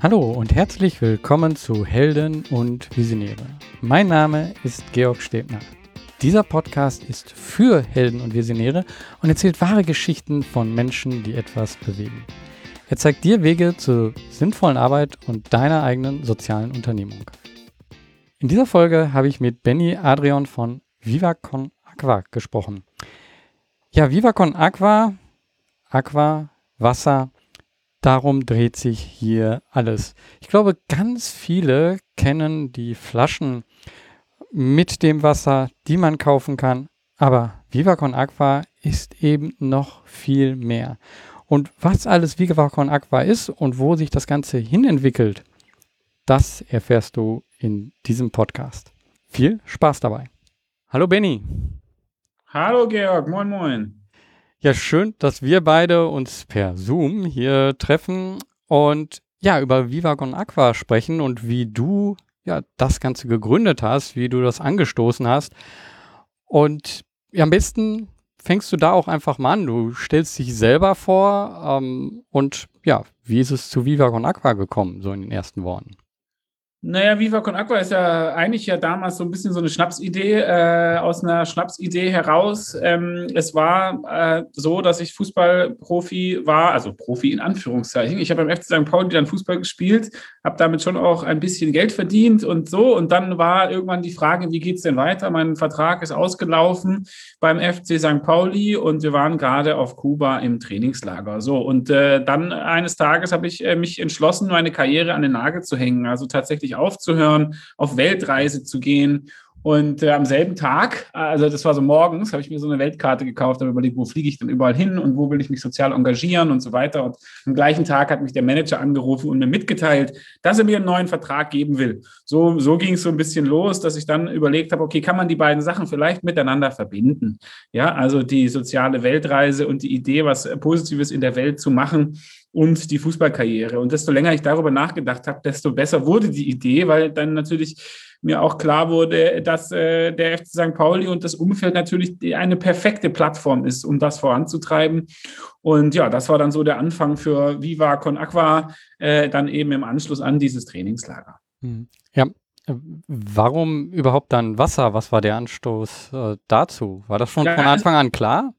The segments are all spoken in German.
Hallo und herzlich willkommen zu Helden und Visionäre. Mein Name ist Georg Stebner. Dieser Podcast ist für Helden und Visionäre und erzählt wahre Geschichten von Menschen, die etwas bewegen. Er zeigt dir Wege zur sinnvollen Arbeit und deiner eigenen sozialen Unternehmung. In dieser Folge habe ich mit Benny Adrian von Viva Con Aqua gesprochen. Ja, Viva Con Aqua, Aqua, Wasser, Darum dreht sich hier alles. Ich glaube, ganz viele kennen die Flaschen mit dem Wasser, die man kaufen kann. Aber Viva Con Aqua ist eben noch viel mehr. Und was alles Viva Con Aqua ist und wo sich das Ganze hinentwickelt, das erfährst du in diesem Podcast. Viel Spaß dabei. Hallo Benny. Hallo Georg, moin moin. Ja, schön, dass wir beide uns per Zoom hier treffen und ja, über Viva Con Aqua sprechen und wie du ja das Ganze gegründet hast, wie du das angestoßen hast. Und ja, am besten fängst du da auch einfach mal an. Du stellst dich selber vor ähm, und ja, wie ist es zu Viva Con Aqua gekommen, so in den ersten Worten? Naja, Viva Con Aqua ist ja eigentlich ja damals so ein bisschen so eine Schnapsidee, äh, aus einer Schnapsidee heraus. Ähm, es war äh, so, dass ich Fußballprofi war, also Profi in Anführungszeichen. Ich habe beim FC St. Pauli dann Fußball gespielt, habe damit schon auch ein bisschen Geld verdient und so. Und dann war irgendwann die Frage, wie geht's denn weiter? Mein Vertrag ist ausgelaufen beim FC St. Pauli und wir waren gerade auf Kuba im Trainingslager. So, und äh, dann eines Tages habe ich äh, mich entschlossen, meine Karriere an den Nagel zu hängen. Also tatsächlich wirklich aufzuhören, auf Weltreise zu gehen. Und äh, am selben Tag, also das war so morgens, habe ich mir so eine Weltkarte gekauft, habe überlegt, wo fliege ich denn überall hin und wo will ich mich sozial engagieren und so weiter. Und am gleichen Tag hat mich der Manager angerufen und mir mitgeteilt, dass er mir einen neuen Vertrag geben will. So, so ging es so ein bisschen los, dass ich dann überlegt habe, okay, kann man die beiden Sachen vielleicht miteinander verbinden? Ja, also die soziale Weltreise und die Idee, was Positives in der Welt zu machen und die Fußballkarriere. Und desto länger ich darüber nachgedacht habe, desto besser wurde die Idee, weil dann natürlich mir auch klar wurde, dass äh, der FC St. Pauli und das Umfeld natürlich eine perfekte Plattform ist, um das voranzutreiben. Und ja, das war dann so der Anfang für Viva Con Aqua, äh, dann eben im Anschluss an dieses Trainingslager. Hm. Ja, Warum überhaupt dann Wasser? Was war der Anstoß äh, dazu? War das schon ja, von Anfang an klar?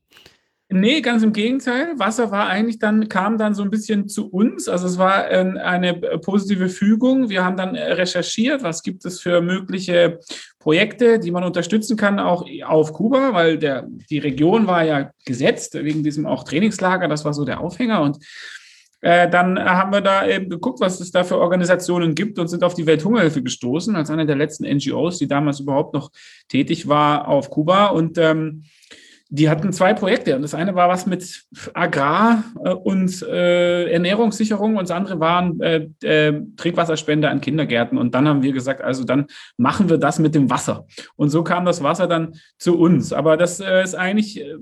Nee, ganz im Gegenteil. Wasser war eigentlich dann, kam dann so ein bisschen zu uns. Also es war eine positive Fügung. Wir haben dann recherchiert, was gibt es für mögliche Projekte, die man unterstützen kann, auch auf Kuba, weil der, die Region war ja gesetzt, wegen diesem auch Trainingslager. Das war so der Aufhänger. Und äh, dann haben wir da eben geguckt, was es da für Organisationen gibt und sind auf die Welthungerhilfe gestoßen, als eine der letzten NGOs, die damals überhaupt noch tätig war auf Kuba. Und ähm, die hatten zwei Projekte. Und das eine war was mit Agrar äh, und äh, Ernährungssicherung und das andere waren äh, äh, Trinkwasserspende an Kindergärten. Und dann haben wir gesagt, also dann machen wir das mit dem Wasser. Und so kam das Wasser dann zu uns. Aber das äh, ist eigentlich äh,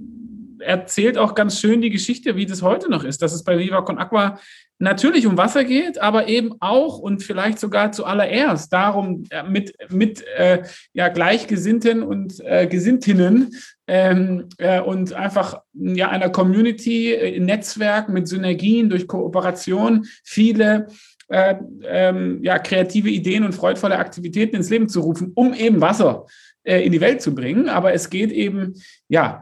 erzählt auch ganz schön die Geschichte, wie das heute noch ist, dass es bei Viva Con Aqua natürlich um Wasser geht, aber eben auch und vielleicht sogar zuallererst darum, äh, mit, mit äh, ja, Gleichgesinnten und äh, Gesinntinnen ähm, äh, und einfach ja, einer Community, äh, Netzwerk mit Synergien durch Kooperation viele äh, ähm, ja, kreative Ideen und freudvolle Aktivitäten ins Leben zu rufen, um eben Wasser in die Welt zu bringen. Aber es geht eben, ja,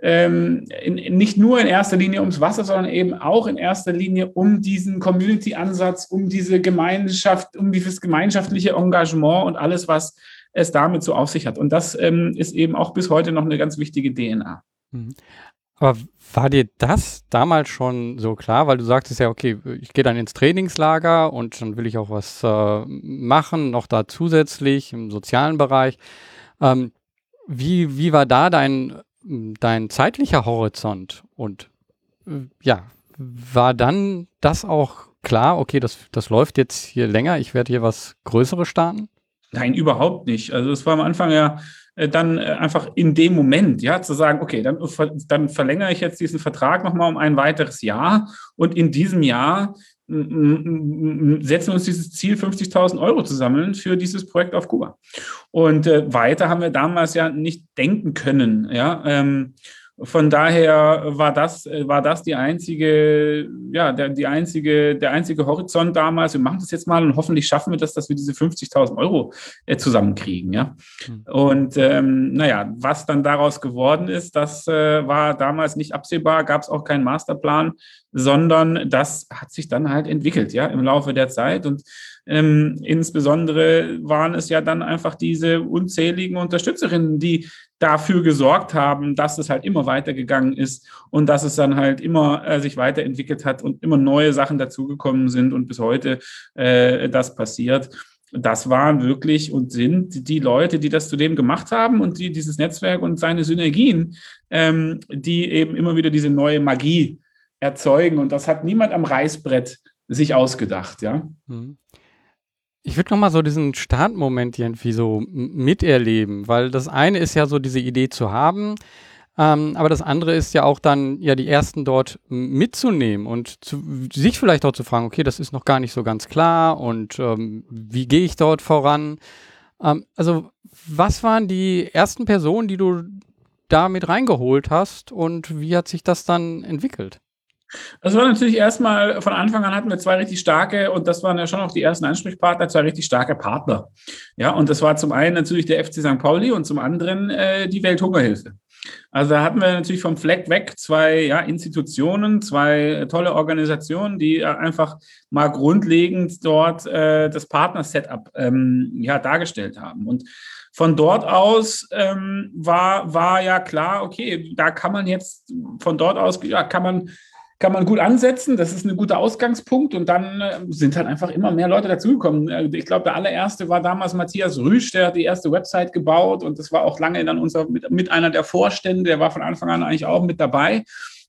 ähm, in, in, nicht nur in erster Linie ums Wasser, sondern eben auch in erster Linie um diesen Community-Ansatz, um diese Gemeinschaft, um dieses gemeinschaftliche Engagement und alles, was es damit so auf sich hat. Und das ähm, ist eben auch bis heute noch eine ganz wichtige DNA. Mhm. Aber war dir das damals schon so klar? Weil du sagtest ja, okay, ich gehe dann ins Trainingslager und dann will ich auch was äh, machen, noch da zusätzlich im sozialen Bereich. Ähm, wie, wie war da dein dein zeitlicher Horizont und äh, ja, war dann das auch klar, okay, das, das läuft jetzt hier länger, ich werde hier was Größeres starten? Nein, überhaupt nicht. Also es war am Anfang ja äh, dann äh, einfach in dem Moment, ja, zu sagen, okay, dann, dann verlängere ich jetzt diesen Vertrag nochmal um ein weiteres Jahr und in diesem Jahr setzen uns dieses Ziel, 50.000 Euro zu sammeln für dieses Projekt auf Kuba. Und äh, weiter haben wir damals ja nicht denken können, ja. Ähm, von daher war das, war das die einzige, ja, der, die einzige, der einzige Horizont damals. Wir machen das jetzt mal und hoffentlich schaffen wir das, dass wir diese 50.000 Euro äh, zusammenkriegen. Ja? Mhm. Und ähm, naja, was dann daraus geworden ist, das äh, war damals nicht absehbar, gab es auch keinen Masterplan, sondern das hat sich dann halt entwickelt, ja, im Laufe der Zeit. Und ähm, insbesondere waren es ja dann einfach diese unzähligen Unterstützerinnen, die dafür gesorgt haben, dass es halt immer weitergegangen ist und dass es dann halt immer äh, sich weiterentwickelt hat und immer neue Sachen dazugekommen sind und bis heute äh, das passiert. Das waren wirklich und sind die Leute, die das zudem gemacht haben und die dieses Netzwerk und seine Synergien, ähm, die eben immer wieder diese neue Magie erzeugen. Und das hat niemand am Reißbrett sich ausgedacht, ja. Mhm. Ich würde nochmal so diesen Startmoment irgendwie so miterleben, weil das eine ist ja so diese Idee zu haben, ähm, aber das andere ist ja auch dann ja die ersten dort mitzunehmen und zu, sich vielleicht auch zu fragen, okay, das ist noch gar nicht so ganz klar und ähm, wie gehe ich dort voran? Ähm, also was waren die ersten Personen, die du da mit reingeholt hast und wie hat sich das dann entwickelt? Das war natürlich erstmal, von Anfang an hatten wir zwei richtig starke, und das waren ja schon auch die ersten Ansprechpartner, zwei richtig starke Partner. Ja, und das war zum einen natürlich der FC St. Pauli und zum anderen äh, die Welthungerhilfe. Also da hatten wir natürlich vom Fleck weg zwei ja, Institutionen, zwei tolle Organisationen, die einfach mal grundlegend dort äh, das Partner-Setup ähm, ja, dargestellt haben. Und von dort aus ähm, war, war ja klar, okay, da kann man jetzt, von dort aus ja, kann man kann man gut ansetzen. Das ist ein guter Ausgangspunkt. Und dann äh, sind halt einfach immer mehr Leute dazugekommen. Äh, ich glaube, der allererste war damals Matthias Rüsch, der hat die erste Website gebaut. Und das war auch lange dann unser, mit, mit einer der Vorstände. Der war von Anfang an eigentlich auch mit dabei.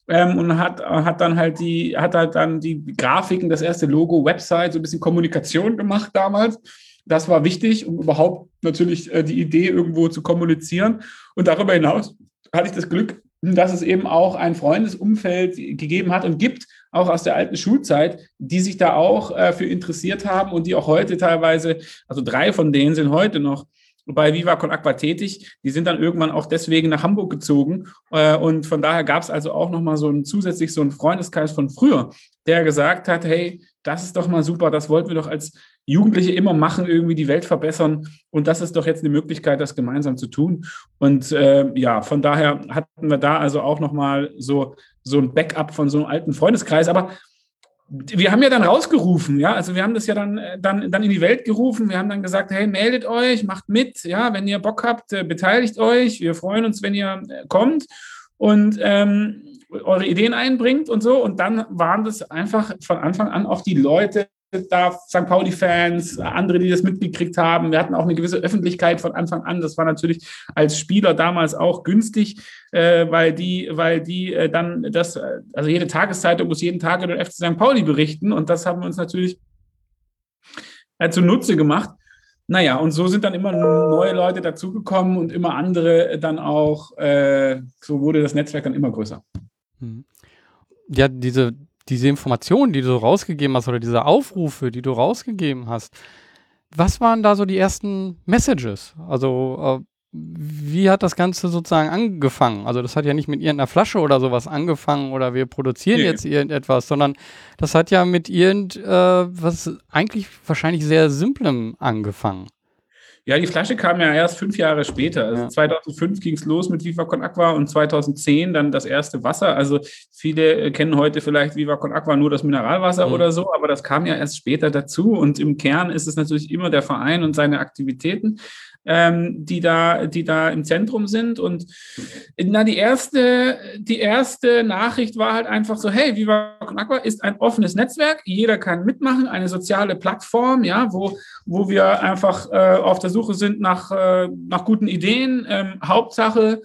Ähm, und hat, hat dann halt die, hat halt dann die Grafiken, das erste Logo, Website, so ein bisschen Kommunikation gemacht damals. Das war wichtig, um überhaupt natürlich äh, die Idee irgendwo zu kommunizieren. Und darüber hinaus hatte ich das Glück, dass es eben auch ein Freundesumfeld gegeben hat und gibt, auch aus der alten Schulzeit, die sich da auch äh, für interessiert haben und die auch heute teilweise, also drei von denen sind heute noch bei Viva Con Aqua tätig. Die sind dann irgendwann auch deswegen nach Hamburg gezogen. Äh, und von daher gab es also auch nochmal so ein zusätzlich so einen Freundeskreis von früher, der gesagt hat, hey, das ist doch mal super, das wollten wir doch als Jugendliche immer machen, irgendwie die Welt verbessern. Und das ist doch jetzt eine Möglichkeit, das gemeinsam zu tun. Und äh, ja, von daher hatten wir da also auch nochmal so, so ein Backup von so einem alten Freundeskreis. Aber wir haben ja dann rausgerufen, ja, also wir haben das ja dann, äh, dann, dann in die Welt gerufen. Wir haben dann gesagt, hey, meldet euch, macht mit, ja, wenn ihr Bock habt, äh, beteiligt euch. Wir freuen uns, wenn ihr äh, kommt und ähm, eure Ideen einbringt und so. Und dann waren das einfach von Anfang an auch die Leute, da St. Pauli-Fans, andere, die das mitgekriegt haben. Wir hatten auch eine gewisse Öffentlichkeit von Anfang an. Das war natürlich als Spieler damals auch günstig, äh, weil die, weil die äh, dann das, also jede Tageszeitung muss jeden Tag über den FC St. Pauli berichten und das haben wir uns natürlich äh, zunutze gemacht. Naja, und so sind dann immer neue Leute dazugekommen und immer andere dann auch, äh, so wurde das Netzwerk dann immer größer. Mhm. Ja, diese diese Informationen, die du rausgegeben hast oder diese Aufrufe, die du rausgegeben hast, was waren da so die ersten Messages? Also, äh, wie hat das Ganze sozusagen angefangen? Also, das hat ja nicht mit irgendeiner Flasche oder sowas angefangen oder wir produzieren nee. jetzt irgendetwas, sondern das hat ja mit irgendwas äh, eigentlich wahrscheinlich sehr Simplem angefangen. Ja, die Flasche kam ja erst fünf Jahre später. Also ja. 2005 ging es los mit Viva Con Aqua und 2010 dann das erste Wasser. Also viele äh, kennen heute vielleicht Viva Con Aqua nur das Mineralwasser mhm. oder so, aber das kam ja erst später dazu. Und im Kern ist es natürlich immer der Verein und seine Aktivitäten ähm, die, da, die da im Zentrum sind. Und na, die, erste, die erste Nachricht war halt einfach so, hey, Viva Con Aqua ist ein offenes Netzwerk, jeder kann mitmachen, eine soziale Plattform, ja, wo, wo wir einfach äh, auf der Suche sind nach, äh, nach guten Ideen. Ähm, Hauptsache,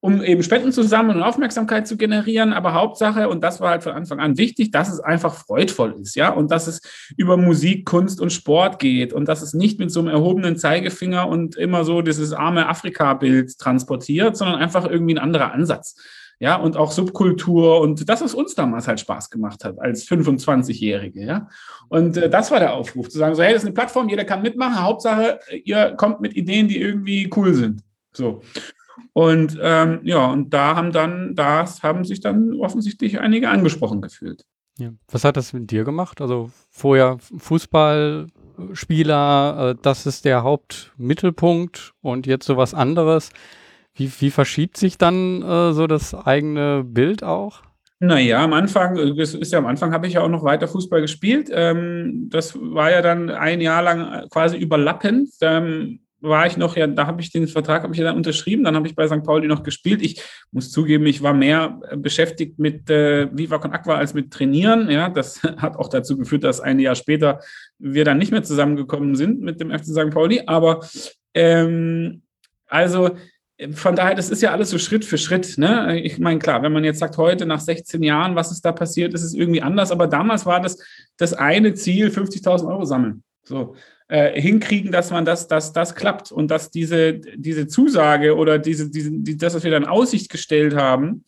um eben Spenden zu sammeln und Aufmerksamkeit zu generieren. Aber Hauptsache, und das war halt von Anfang an wichtig, dass es einfach freudvoll ist, ja, und dass es über Musik, Kunst und Sport geht und dass es nicht mit so einem erhobenen Zeigefinger und immer so dieses arme Afrika-Bild transportiert, sondern einfach irgendwie ein anderer Ansatz. Ja, und auch Subkultur und das, was uns damals halt Spaß gemacht hat, als 25-Jährige, ja. Und äh, das war der Aufruf, zu sagen, so, hey, das ist eine Plattform, jeder kann mitmachen, Hauptsache, ihr kommt mit Ideen, die irgendwie cool sind. So. Und ähm, ja, und da haben dann, das haben sich dann offensichtlich einige angesprochen gefühlt. Ja. Was hat das mit dir gemacht? Also vorher Fußballspieler, äh, das ist der Hauptmittelpunkt und jetzt sowas anderes. Wie, wie verschiebt sich dann äh, so das eigene Bild auch? Naja, am Anfang, das ist ja am Anfang habe ich ja auch noch weiter Fußball gespielt. Ähm, das war ja dann ein Jahr lang quasi überlappend. Ähm, war ich noch, ja, da habe ich den Vertrag habe ich ja dann unterschrieben, dann habe ich bei St. Pauli noch gespielt. Ich muss zugeben, ich war mehr beschäftigt mit äh, Viva Con Aqua als mit Trainieren. Ja, das hat auch dazu geführt, dass ein Jahr später wir dann nicht mehr zusammengekommen sind mit dem FC St. Pauli. Aber ähm, also von daher, das ist ja alles so Schritt für Schritt. Ne? Ich meine, klar, wenn man jetzt sagt, heute nach 16 Jahren, was ist da passiert, ist es irgendwie anders. Aber damals war das das eine Ziel, 50.000 Euro sammeln. So äh, hinkriegen, dass man das, dass das klappt und dass diese, diese Zusage oder diese, diese, die, das, was wir dann in Aussicht gestellt haben,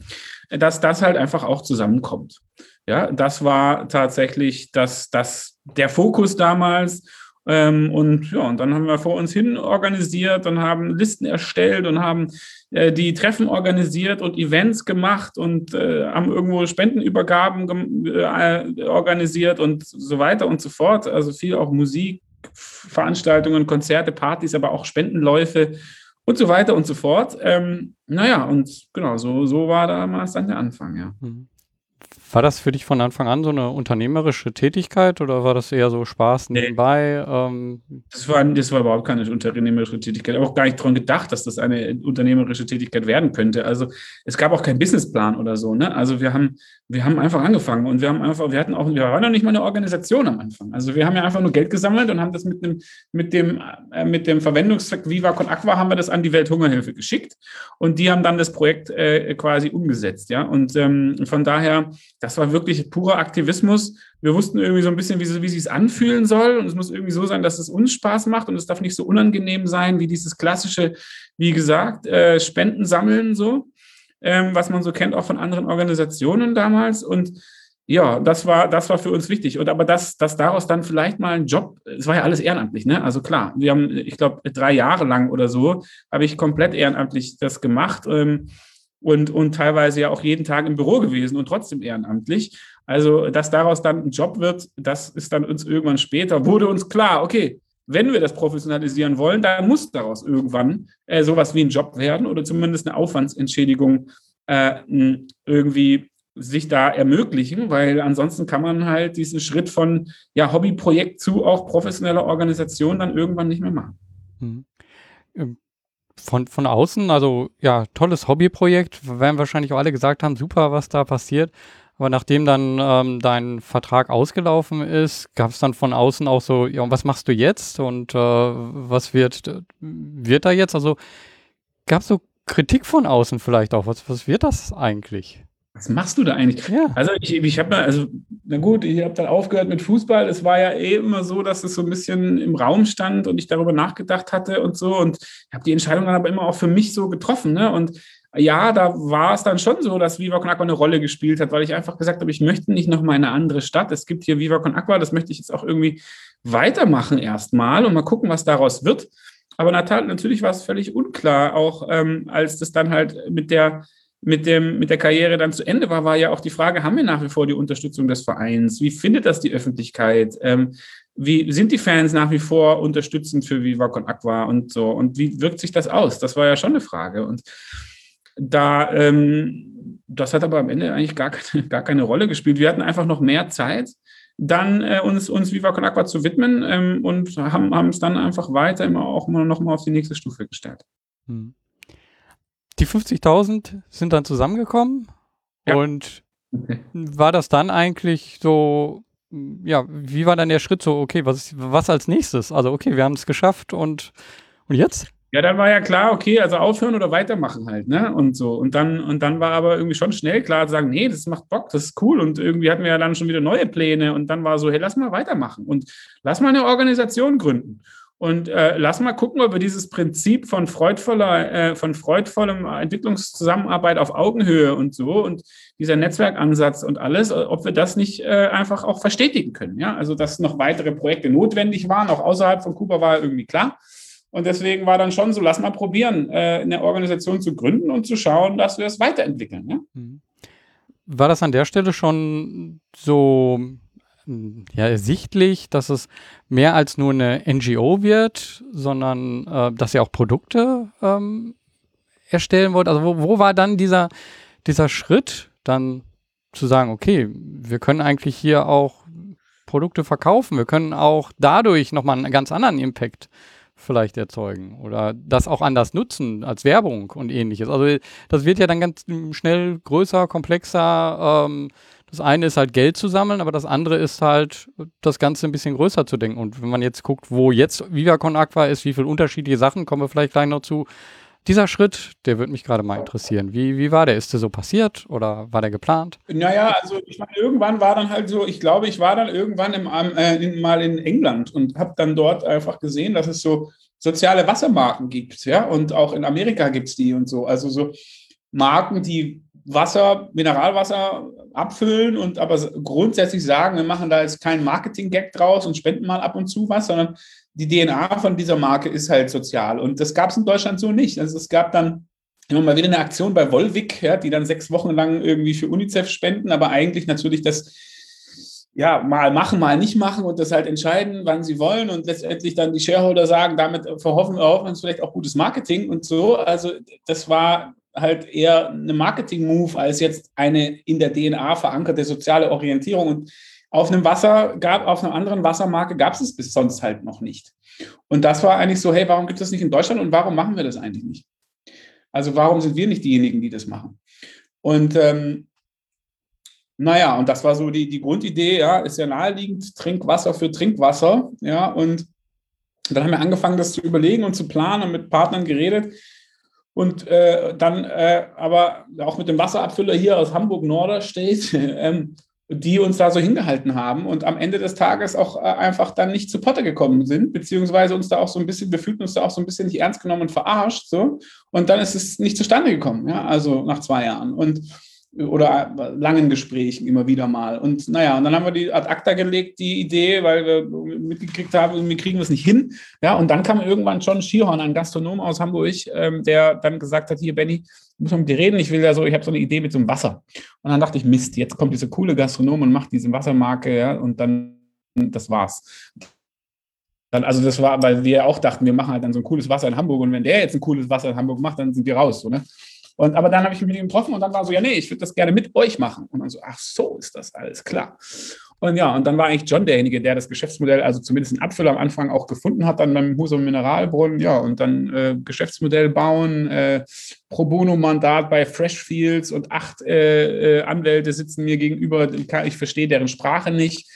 dass das halt einfach auch zusammenkommt. Ja, das war tatsächlich das, das, der Fokus damals. Ähm, und ja, und dann haben wir vor uns hin organisiert und haben Listen erstellt und haben äh, die Treffen organisiert und Events gemacht und äh, haben irgendwo Spendenübergaben äh, organisiert und so weiter und so fort. Also viel auch Musik, Veranstaltungen, Konzerte, Partys, aber auch Spendenläufe und so weiter und so fort. Ähm, naja, und genau, so, so war damals dann der Anfang, ja. Mhm. War das für dich von Anfang an so eine unternehmerische Tätigkeit oder war das eher so Spaß nebenbei? Ähm? Das, war, das war überhaupt keine unternehmerische Tätigkeit. Ich habe auch gar nicht daran gedacht, dass das eine unternehmerische Tätigkeit werden könnte. Also es gab auch keinen Businessplan oder so. Ne? Also wir haben, wir haben einfach angefangen und wir haben einfach, wir hatten auch, wir waren noch nicht mal eine Organisation am Anfang. Also wir haben ja einfach nur Geld gesammelt und haben das mit dem, mit dem, äh, mit dem Verwendungszweck Viva Con Aqua haben wir das an die Welthungerhilfe geschickt und die haben dann das Projekt äh, quasi umgesetzt. Ja, und ähm, von daher das war wirklich purer Aktivismus. Wir wussten irgendwie so ein bisschen, wie, wie es anfühlen soll. Und es muss irgendwie so sein, dass es uns Spaß macht und es darf nicht so unangenehm sein wie dieses klassische, wie gesagt, äh, Spenden sammeln, so, ähm, was man so kennt auch von anderen Organisationen damals. Und ja, das war, das war für uns wichtig. Und aber dass, dass daraus dann vielleicht mal ein Job, es war ja alles ehrenamtlich, ne? Also klar, wir haben, ich glaube, drei Jahre lang oder so habe ich komplett ehrenamtlich das gemacht. Ähm, und, und teilweise ja auch jeden Tag im Büro gewesen und trotzdem ehrenamtlich. Also, dass daraus dann ein Job wird, das ist dann uns irgendwann später, wurde uns klar, okay, wenn wir das professionalisieren wollen, dann muss daraus irgendwann äh, sowas wie ein Job werden oder zumindest eine Aufwandsentschädigung äh, irgendwie sich da ermöglichen, weil ansonsten kann man halt diesen Schritt von ja, Hobbyprojekt zu auch professioneller Organisation dann irgendwann nicht mehr machen. Mhm. Von, von außen, also ja, tolles Hobbyprojekt, werden wahrscheinlich auch alle gesagt haben, super, was da passiert. Aber nachdem dann ähm, dein Vertrag ausgelaufen ist, gab es dann von außen auch so, ja, und was machst du jetzt und äh, was wird, wird da jetzt? Also gab es so Kritik von außen vielleicht auch. Was, was wird das eigentlich? Was machst du da eigentlich? Ja. Also ich, ich habe also, na gut, ich habe dann aufgehört mit Fußball. Es war ja eh immer so, dass es so ein bisschen im Raum stand und ich darüber nachgedacht hatte und so. Und ich habe die Entscheidung dann aber immer auch für mich so getroffen. Ne? Und ja, da war es dann schon so, dass Viva Con Aqua eine Rolle gespielt hat, weil ich einfach gesagt habe, ich möchte nicht noch mal eine andere Stadt. Es gibt hier Viva Con Aqua, das möchte ich jetzt auch irgendwie weitermachen erstmal und mal gucken, was daraus wird. Aber natürlich war es völlig unklar, auch ähm, als das dann halt mit der mit, dem, mit der Karriere dann zu Ende war, war ja auch die Frage, haben wir nach wie vor die Unterstützung des Vereins? Wie findet das die Öffentlichkeit? Ähm, wie sind die Fans nach wie vor unterstützend für Viva Con Aqua und so? Und wie wirkt sich das aus? Das war ja schon eine Frage. Und da, ähm, das hat aber am Ende eigentlich gar keine, gar keine Rolle gespielt. Wir hatten einfach noch mehr Zeit, dann äh, uns, uns Viva Con Aqua zu widmen ähm, und haben, es dann einfach weiter immer auch noch mal auf die nächste Stufe gestellt. Hm die 50.000 sind dann zusammengekommen ja. und war das dann eigentlich so, ja, wie war dann der Schritt so, okay, was, was als nächstes? Also, okay, wir haben es geschafft und, und jetzt? Ja, dann war ja klar, okay, also aufhören oder weitermachen halt, ne? Und so. Und dann, und dann war aber irgendwie schon schnell klar zu sagen, nee, das macht Bock, das ist cool. Und irgendwie hatten wir ja dann schon wieder neue Pläne. Und dann war so, hey, lass mal weitermachen und lass mal eine Organisation gründen. Und äh, lass mal gucken, ob wir dieses Prinzip von freudvoller, äh, von freudvollem Entwicklungszusammenarbeit auf Augenhöhe und so und dieser Netzwerkansatz und alles, ob wir das nicht äh, einfach auch verstetigen können. Ja, also dass noch weitere Projekte notwendig waren, auch außerhalb von Kuba war irgendwie klar. Und deswegen war dann schon so, lass mal probieren, äh, eine Organisation zu gründen und zu schauen, dass wir es weiterentwickeln. Ja? Mhm. War das an der Stelle schon so ja, ersichtlich, dass es mehr als nur eine NGO wird, sondern äh, dass ihr auch Produkte ähm, erstellen wollt? Also wo, wo war dann dieser, dieser Schritt, dann zu sagen, okay, wir können eigentlich hier auch Produkte verkaufen, wir können auch dadurch nochmal einen ganz anderen Impact vielleicht erzeugen oder das auch anders nutzen als Werbung und ähnliches. Also das wird ja dann ganz schnell größer, komplexer. Ähm, das eine ist halt Geld zu sammeln, aber das andere ist halt, das Ganze ein bisschen größer zu denken. Und wenn man jetzt guckt, wo jetzt VivaCon Aqua ist, wie viele unterschiedliche Sachen, kommen wir vielleicht gleich noch zu. Dieser Schritt, der würde mich gerade mal interessieren. Wie, wie war der? Ist der so passiert oder war der geplant? Naja, also ich meine, irgendwann war dann halt so, ich glaube, ich war dann irgendwann im, äh, in, mal in England und habe dann dort einfach gesehen, dass es so soziale Wassermarken gibt. Ja, und auch in Amerika gibt es die und so. Also so Marken, die Wasser, Mineralwasser abfüllen und aber grundsätzlich sagen, wir machen da jetzt keinen Marketing-Gag draus und spenden mal ab und zu was, sondern die DNA von dieser Marke ist halt sozial. Und das gab es in Deutschland so nicht. Also es gab dann immer mal wieder eine Aktion bei Volvic, ja, die dann sechs Wochen lang irgendwie für UNICEF spenden, aber eigentlich natürlich das ja, mal machen, mal nicht machen und das halt entscheiden, wann sie wollen und letztendlich dann die Shareholder sagen, damit verhoffen, erhoffen uns vielleicht auch gutes Marketing und so. Also das war halt eher eine Marketing-Move als jetzt eine in der DNA verankerte soziale Orientierung. Und auf einem Wasser gab, auf einer anderen Wassermarke gab es es bis sonst halt noch nicht. Und das war eigentlich so, hey, warum gibt es das nicht in Deutschland und warum machen wir das eigentlich nicht? Also warum sind wir nicht diejenigen, die das machen? Und ähm, naja, und das war so die, die Grundidee, ja, ist ja naheliegend, Trinkwasser für Trinkwasser, ja, und dann haben wir angefangen, das zu überlegen und zu planen und mit Partnern geredet. Und äh, dann äh, aber auch mit dem Wasserabfüller hier aus Hamburg-Norderstedt, ähm, die uns da so hingehalten haben und am Ende des Tages auch äh, einfach dann nicht zu Potte gekommen sind, beziehungsweise uns da auch so ein bisschen, wir fühlten uns da auch so ein bisschen nicht ernst genommen und verarscht. So. Und dann ist es nicht zustande gekommen, ja, also nach zwei Jahren. Und oder langen Gesprächen immer wieder mal. Und naja, und dann haben wir die ad acta gelegt, die Idee, weil wir mitgekriegt haben, wir kriegen das nicht hin. Ja, und dann kam irgendwann John Schierhorn, ein Gastronom aus Hamburg, ähm, der dann gesagt hat, hier Benny, muss mit dir reden, ich will ja so, ich habe so eine Idee mit so einem Wasser. Und dann dachte ich, Mist, jetzt kommt dieser coole Gastronom und macht diese Wassermarke, ja, und dann, das war's. Dann, also das war, weil wir auch dachten, wir machen halt dann so ein cooles Wasser in Hamburg und wenn der jetzt ein cooles Wasser in Hamburg macht, dann sind wir raus, so, ne? Und, aber dann habe ich mich mit ihm getroffen und dann war so, ja, nee, ich würde das gerne mit euch machen. Und dann so, ach so, ist das alles klar. Und ja, und dann war eigentlich John derjenige, der das Geschäftsmodell, also zumindest einen Abfüller am Anfang auch gefunden hat, dann beim Husum Mineralbrunnen, ja, und dann äh, Geschäftsmodell bauen, äh, Pro Bono-Mandat bei Freshfields und acht äh, äh, Anwälte sitzen mir gegenüber, ich verstehe deren Sprache nicht.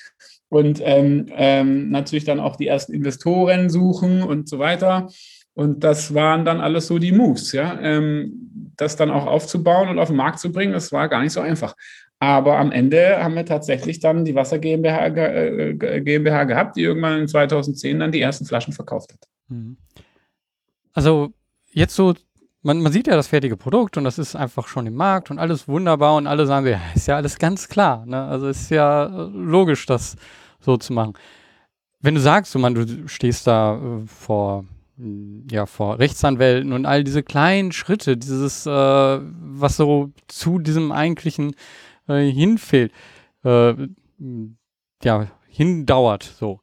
Und ähm, ähm, natürlich dann auch die ersten Investoren suchen und so weiter. Und das waren dann alles so die Moves, ja. Ähm, das dann auch aufzubauen und auf den Markt zu bringen, das war gar nicht so einfach. Aber am Ende haben wir tatsächlich dann die Wasser GmbH, äh, GmbH gehabt, die irgendwann in 2010 dann die ersten Flaschen verkauft hat. Mhm. Also jetzt so, man, man sieht ja das fertige Produkt und das ist einfach schon im Markt und alles wunderbar und alle sagen, ja, ist ja alles ganz klar. Ne? Also ist ja äh, logisch, das so zu machen. Wenn du sagst, so, man, du stehst da äh, vor ja, vor Rechtsanwälten und all diese kleinen Schritte, dieses, äh, was so zu diesem eigentlichen äh, hinfehlt, äh, ja, hindauert, so.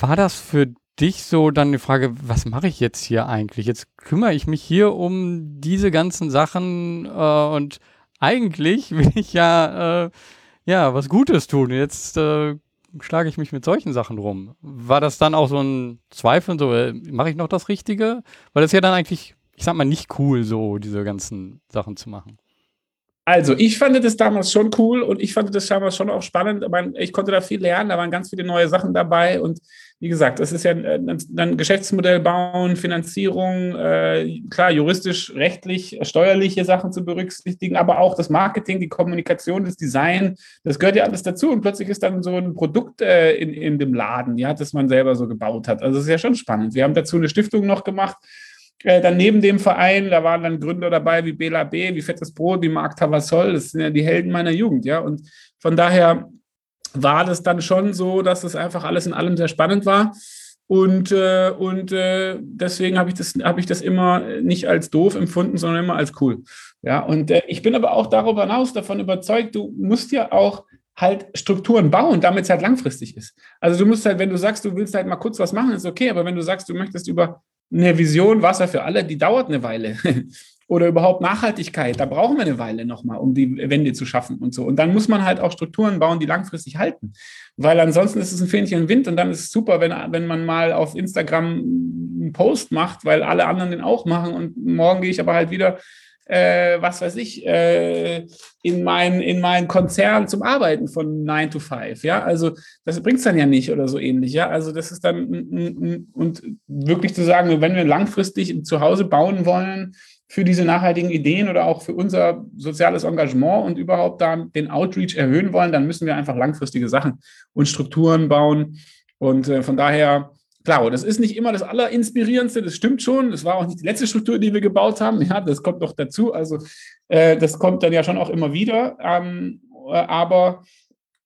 War das für dich so dann die Frage, was mache ich jetzt hier eigentlich? Jetzt kümmere ich mich hier um diese ganzen Sachen äh, und eigentlich will ich ja, äh, ja, was Gutes tun. Jetzt äh, schlage ich mich mit solchen Sachen rum. War das dann auch so ein Zweifel, so, äh, mache ich noch das Richtige? Weil das ist ja dann eigentlich, ich sag mal, nicht cool, so diese ganzen Sachen zu machen. Also, ich fand das damals schon cool und ich fand das damals schon auch spannend. Ich konnte da viel lernen, da waren ganz viele neue Sachen dabei und wie gesagt, es ist ja dann Geschäftsmodell bauen, Finanzierung, äh, klar, juristisch, rechtlich, steuerliche Sachen zu berücksichtigen, aber auch das Marketing, die Kommunikation, das Design, das gehört ja alles dazu. Und plötzlich ist dann so ein Produkt äh, in, in dem Laden, ja, das man selber so gebaut hat. Also, es ist ja schon spannend. Wir haben dazu eine Stiftung noch gemacht. Äh, dann neben dem Verein, da waren dann Gründer dabei wie Bela B., wie Fettes Brot, wie Marc Tavassol. Das sind ja die Helden meiner Jugend, ja. Und von daher war das dann schon so, dass es einfach alles in allem sehr spannend war. Und, äh, und äh, deswegen habe ich, das, hab ich das immer nicht als doof empfunden, sondern immer als cool. Ja, und äh, ich bin aber auch darüber hinaus davon überzeugt, du musst ja auch halt Strukturen bauen, damit es halt langfristig ist. Also du musst halt, wenn du sagst, du willst halt mal kurz was machen, ist okay, aber wenn du sagst, du möchtest über eine Vision Wasser für alle, die dauert eine Weile. Oder überhaupt Nachhaltigkeit, da brauchen wir eine Weile nochmal, um die Wende zu schaffen und so. Und dann muss man halt auch Strukturen bauen, die langfristig halten. Weil ansonsten ist es ein Fähnchen Wind und dann ist es super, wenn, wenn man mal auf Instagram einen Post macht, weil alle anderen den auch machen und morgen gehe ich aber halt wieder äh, was weiß ich, äh, in, mein, in meinen Konzern zum Arbeiten von 9 to 5. Ja, also das bringt es dann ja nicht oder so ähnlich. Ja, also das ist dann, und wirklich zu sagen, wenn wir langfristig zu Hause bauen wollen, für diese nachhaltigen Ideen oder auch für unser soziales Engagement und überhaupt da den Outreach erhöhen wollen, dann müssen wir einfach langfristige Sachen und Strukturen bauen. Und äh, von daher Klar, das ist nicht immer das Allerinspirierendste, das stimmt schon. Das war auch nicht die letzte Struktur, die wir gebaut haben. Ja, das kommt noch dazu. Also, äh, das kommt dann ja schon auch immer wieder. Ähm, äh, aber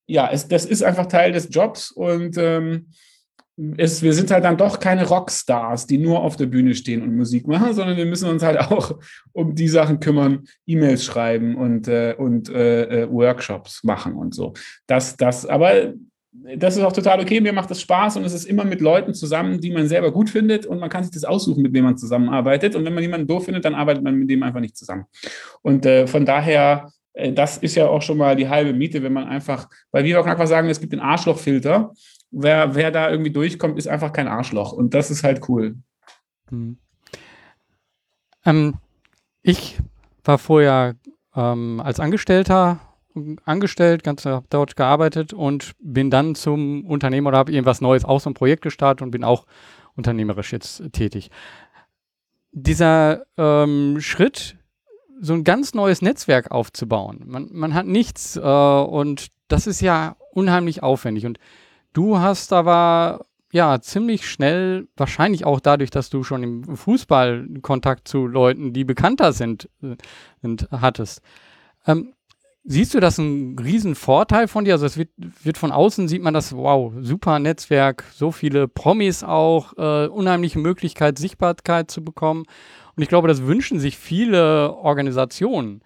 ja, es, das ist einfach Teil des Jobs und ähm, es, wir sind halt dann doch keine Rockstars, die nur auf der Bühne stehen und Musik machen, sondern wir müssen uns halt auch um die Sachen kümmern, E-Mails schreiben und, äh, und äh, äh Workshops machen und so. Das, das, aber das ist auch total okay. Mir macht das Spaß und es ist immer mit Leuten zusammen, die man selber gut findet und man kann sich das aussuchen, mit wem man zusammenarbeitet. Und wenn man jemanden doof findet, dann arbeitet man mit dem einfach nicht zusammen. Und äh, von daher, äh, das ist ja auch schon mal die halbe Miete, wenn man einfach, weil wir auch einfach sagen, es gibt den Arschlochfilter. Wer, wer da irgendwie durchkommt, ist einfach kein Arschloch. Und das ist halt cool. Hm. Ähm, ich war vorher ähm, als Angestellter angestellt, ganz dort gearbeitet und bin dann zum Unternehmer oder habe irgendwas Neues, auch so ein Projekt gestartet und bin auch unternehmerisch jetzt tätig. Dieser ähm, Schritt, so ein ganz neues Netzwerk aufzubauen, man, man hat nichts äh, und das ist ja unheimlich aufwendig. Und du hast aber ja ziemlich schnell, wahrscheinlich auch dadurch, dass du schon im Fußball Kontakt zu Leuten, die bekannter sind, äh, sind hattest. Ähm, Siehst du das ein Riesenvorteil von dir? Also es wird, wird von außen sieht man das, wow, super Netzwerk, so viele Promis auch, äh, unheimliche Möglichkeit, Sichtbarkeit zu bekommen. Und ich glaube, das wünschen sich viele Organisationen.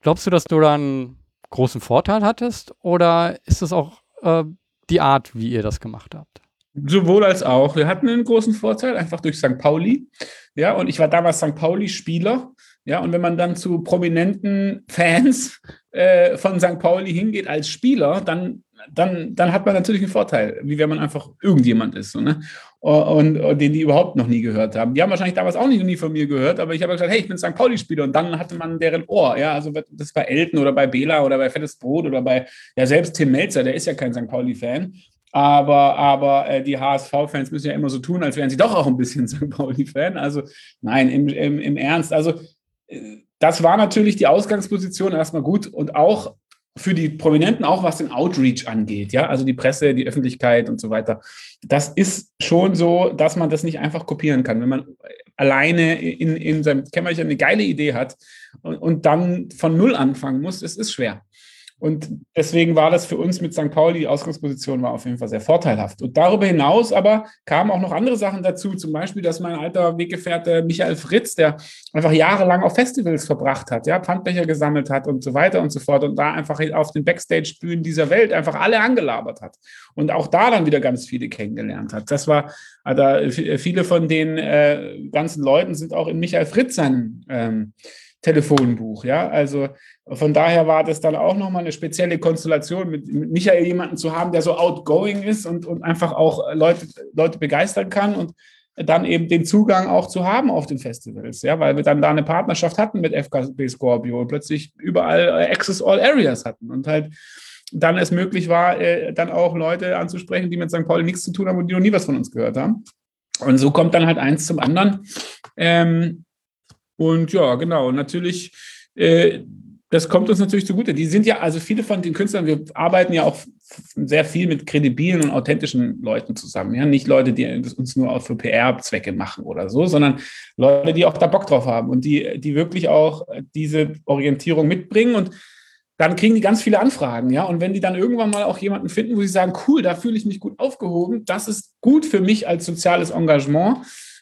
Glaubst du, dass du da einen großen Vorteil hattest? Oder ist es auch äh, die Art, wie ihr das gemacht habt? Sowohl als auch. Wir hatten einen großen Vorteil, einfach durch St. Pauli. Ja, und ich war damals St. Pauli-Spieler. Ja, und wenn man dann zu prominenten Fans äh, von St. Pauli hingeht als Spieler, dann, dann, dann hat man natürlich einen Vorteil, wie wenn man einfach irgendjemand ist. So, ne? und, und, den die überhaupt noch nie gehört haben. Die haben wahrscheinlich damals auch nicht, nie von mir gehört, aber ich habe gesagt, hey, ich bin St. Pauli-Spieler und dann hatte man deren Ohr. Ja, also das bei Elton oder bei Bela oder bei Fettes Brot oder bei, ja, selbst Tim Melzer, der ist ja kein St. Pauli-Fan. Aber, aber äh, die HSV-Fans müssen ja immer so tun, als wären sie doch auch ein bisschen St. Pauli-Fan. Also nein, im, im, im Ernst. Also das war natürlich die Ausgangsposition erstmal gut und auch für die Prominenten, auch was den Outreach angeht, ja, also die Presse, die Öffentlichkeit und so weiter. Das ist schon so, dass man das nicht einfach kopieren kann. Wenn man alleine in, in seinem Kämmerchen eine geile Idee hat und, und dann von Null anfangen muss, es ist schwer. Und deswegen war das für uns mit St. Pauli, die Ausgangsposition war auf jeden Fall sehr vorteilhaft. Und darüber hinaus aber kamen auch noch andere Sachen dazu, zum Beispiel, dass mein alter Weggefährte Michael Fritz, der einfach jahrelang auf Festivals verbracht hat, ja, Pfandbecher gesammelt hat und so weiter und so fort und da einfach auf den Backstage-Bühnen dieser Welt einfach alle angelabert hat und auch da dann wieder ganz viele kennengelernt hat. Das war, also viele von den äh, ganzen Leuten sind auch in Michael Fritz seinen ähm, Telefonbuch. Ja, also von daher war das dann auch nochmal eine spezielle Konstellation, mit, mit, Michael jemanden zu haben, der so outgoing ist und, und einfach auch Leute, Leute begeistern kann und dann eben den Zugang auch zu haben auf den Festivals, ja, weil wir dann da eine Partnerschaft hatten mit FKB Scorpio und plötzlich überall Access All Areas hatten und halt dann es möglich war, äh, dann auch Leute anzusprechen, die mit St. Pauli nichts zu tun haben und die noch nie was von uns gehört haben. Und so kommt dann halt eins zum anderen. Ähm, und ja, genau, natürlich, äh, das kommt uns natürlich zugute. Die sind ja, also viele von den Künstlern, wir arbeiten ja auch sehr viel mit kredibilen und authentischen Leuten zusammen. Ja, nicht Leute, die uns nur auch für PR-Zwecke machen oder so, sondern Leute, die auch da Bock drauf haben und die, die wirklich auch diese Orientierung mitbringen. Und dann kriegen die ganz viele Anfragen, ja. Und wenn die dann irgendwann mal auch jemanden finden, wo sie sagen, cool, da fühle ich mich gut aufgehoben, das ist gut für mich als soziales Engagement.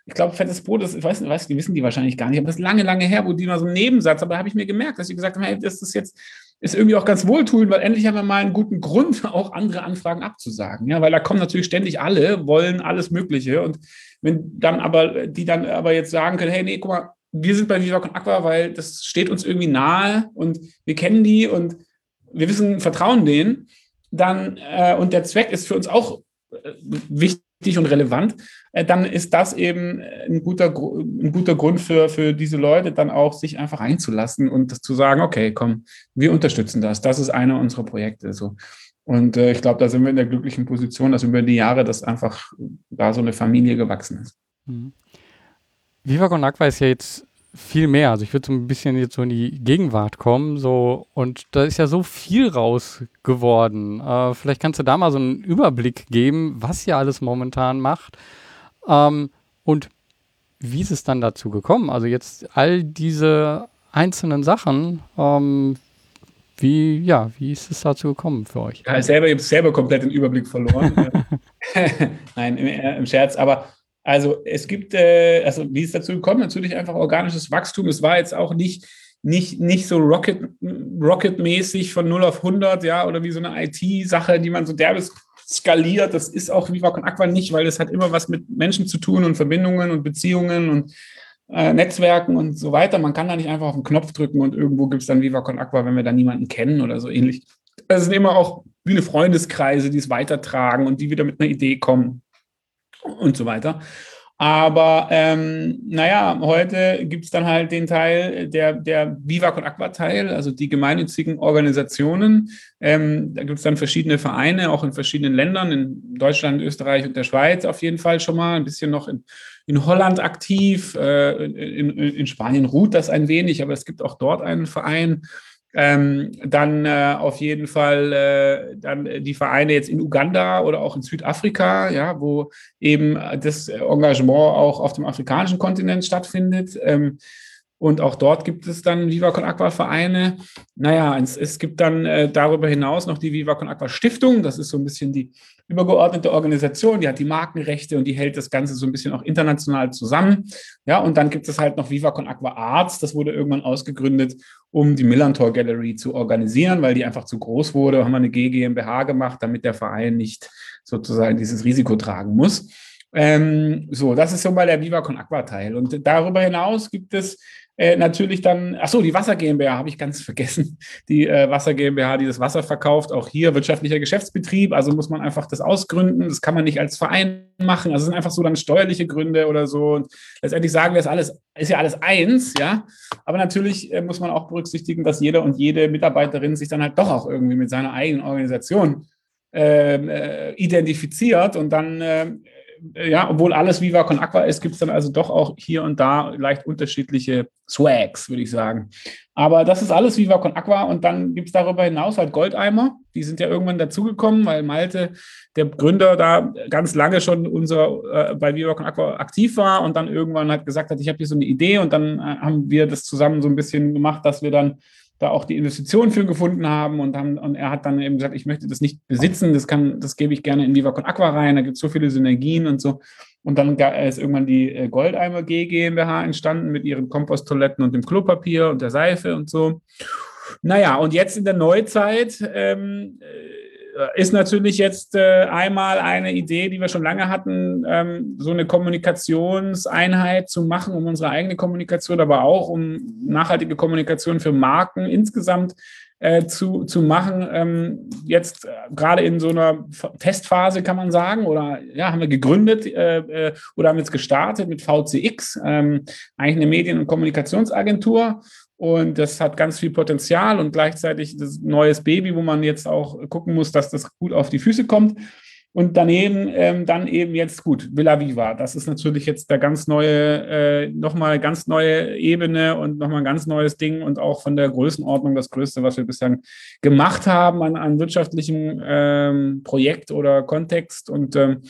Ich glaube, fettes Brot, das, ich weiß nicht, weiß, die wissen die wahrscheinlich gar nicht, aber das ist lange, lange her, wo die mal so einen Nebensatz, aber da habe ich mir gemerkt, dass sie gesagt haben, hey, das ist jetzt, ist irgendwie auch ganz wohltuend, weil endlich haben wir mal einen guten Grund, auch andere Anfragen abzusagen. Ja, weil da kommen natürlich ständig alle, wollen alles Mögliche. Und wenn dann aber, die dann aber jetzt sagen können, hey, nee, guck mal, wir sind bei Viva Con Aqua, weil das steht uns irgendwie nahe und wir kennen die und wir wissen, vertrauen denen, dann, äh, und der Zweck ist für uns auch äh, wichtig und relevant, dann ist das eben ein guter, ein guter Grund für, für diese Leute, dann auch sich einfach einzulassen und zu sagen, okay, komm, wir unterstützen das. Das ist einer unserer Projekte. So. Und äh, ich glaube, da sind wir in der glücklichen Position, dass über die Jahre das einfach da so eine Familie gewachsen ist. Mhm. Viva Con Aqua ist ja jetzt viel mehr. Also ich würde so ein bisschen jetzt so in die Gegenwart kommen. So, und da ist ja so viel raus geworden. Äh, vielleicht kannst du da mal so einen Überblick geben, was ihr alles momentan macht. Ähm, und wie ist es dann dazu gekommen? Also jetzt all diese einzelnen Sachen, ähm, wie, ja, wie ist es dazu gekommen für euch? Ja, selber, ich habe selber komplett den Überblick verloren. Nein, im, äh, im Scherz. Aber also es gibt, äh, also wie ist dazu gekommen? Natürlich einfach organisches Wachstum. Es war jetzt auch nicht, nicht, nicht so Rocket, Rocket-mäßig von 0 auf 100, ja, oder wie so eine IT-Sache, die man so derbes skaliert. Das ist auch Viva Con Aqua nicht, weil das hat immer was mit Menschen zu tun und Verbindungen und Beziehungen und äh, Netzwerken und so weiter. Man kann da nicht einfach auf den Knopf drücken und irgendwo gibt es dann Viva Con Aqua, wenn wir da niemanden kennen oder so ähnlich. Es sind immer auch eine Freundeskreise, die es weitertragen und die wieder mit einer Idee kommen und so weiter. Aber ähm, naja, heute gibt es dann halt den Teil, der, der Vivac und Aqua-Teil, also die gemeinnützigen Organisationen. Ähm, da gibt es dann verschiedene Vereine, auch in verschiedenen Ländern, in Deutschland, Österreich und der Schweiz auf jeden Fall schon mal, ein bisschen noch in, in Holland aktiv, äh, in, in Spanien ruht das ein wenig, aber es gibt auch dort einen Verein. Ähm, dann äh, auf jeden Fall äh, dann die Vereine jetzt in Uganda oder auch in Südafrika, ja, wo eben das Engagement auch auf dem afrikanischen Kontinent stattfindet. Ähm, und auch dort gibt es dann Viva Con Aqua Vereine. Naja, es, es gibt dann äh, darüber hinaus noch die Viva Con Aqua Stiftung. Das ist so ein bisschen die übergeordnete Organisation, die hat die Markenrechte und die hält das Ganze so ein bisschen auch international zusammen. Ja, und dann gibt es halt noch Viva Con Aqua Arts. Das wurde irgendwann ausgegründet, um die Millantor Gallery zu organisieren, weil die einfach zu groß wurde. Haben wir eine GmbH gemacht, damit der Verein nicht sozusagen dieses Risiko tragen muss. Ähm, so, das ist so mal der Viva Con Aqua Teil. Und darüber hinaus gibt es äh, natürlich dann, ach so, die Wasser GmbH habe ich ganz vergessen. Die äh, Wasser GmbH, die das Wasser verkauft, auch hier wirtschaftlicher Geschäftsbetrieb. Also muss man einfach das ausgründen. Das kann man nicht als Verein machen. Also sind einfach so dann steuerliche Gründe oder so. Und letztendlich sagen wir, es alles, ist ja alles eins, ja. Aber natürlich äh, muss man auch berücksichtigen, dass jeder und jede Mitarbeiterin sich dann halt doch auch irgendwie mit seiner eigenen Organisation ähm, äh, identifiziert und dann äh, ja, obwohl alles Viva Con Aqua ist, gibt es dann also doch auch hier und da leicht unterschiedliche Swags, würde ich sagen. Aber das ist alles Viva Con Aqua und dann gibt es darüber hinaus halt Goldeimer. Die sind ja irgendwann dazugekommen, weil Malte, der Gründer, da ganz lange schon unser, äh, bei Viva Con Aqua aktiv war und dann irgendwann hat gesagt hat, ich habe hier so eine Idee und dann äh, haben wir das zusammen so ein bisschen gemacht, dass wir dann da auch die Investitionen für gefunden haben und, haben und er hat dann eben gesagt, ich möchte das nicht besitzen, das kann, das gebe ich gerne in Viva Con Aqua rein, da gibt es so viele Synergien und so. Und dann ist irgendwann die äh, Goldeimer G GmbH entstanden mit ihren Komposttoiletten und dem Klopapier und der Seife und so. Naja, und jetzt in der Neuzeit ähm, äh, ist natürlich jetzt äh, einmal eine Idee, die wir schon lange hatten, ähm, so eine Kommunikationseinheit zu machen, um unsere eigene Kommunikation, aber auch um nachhaltige Kommunikation für Marken insgesamt äh, zu, zu machen. Ähm, jetzt äh, gerade in so einer Testphase kann man sagen, oder ja, haben wir gegründet äh, äh oder haben jetzt gestartet mit VCX, ähm, eigentlich eine Medien- und Kommunikationsagentur. Und das hat ganz viel Potenzial und gleichzeitig das neues Baby, wo man jetzt auch gucken muss, dass das gut auf die Füße kommt. Und daneben ähm, dann eben jetzt gut, Villa Viva. Das ist natürlich jetzt der ganz neue, äh, nochmal ganz neue Ebene und nochmal ein ganz neues Ding und auch von der Größenordnung das Größte, was wir bislang gemacht haben an, an wirtschaftlichem ähm, Projekt oder Kontext. Und ähm,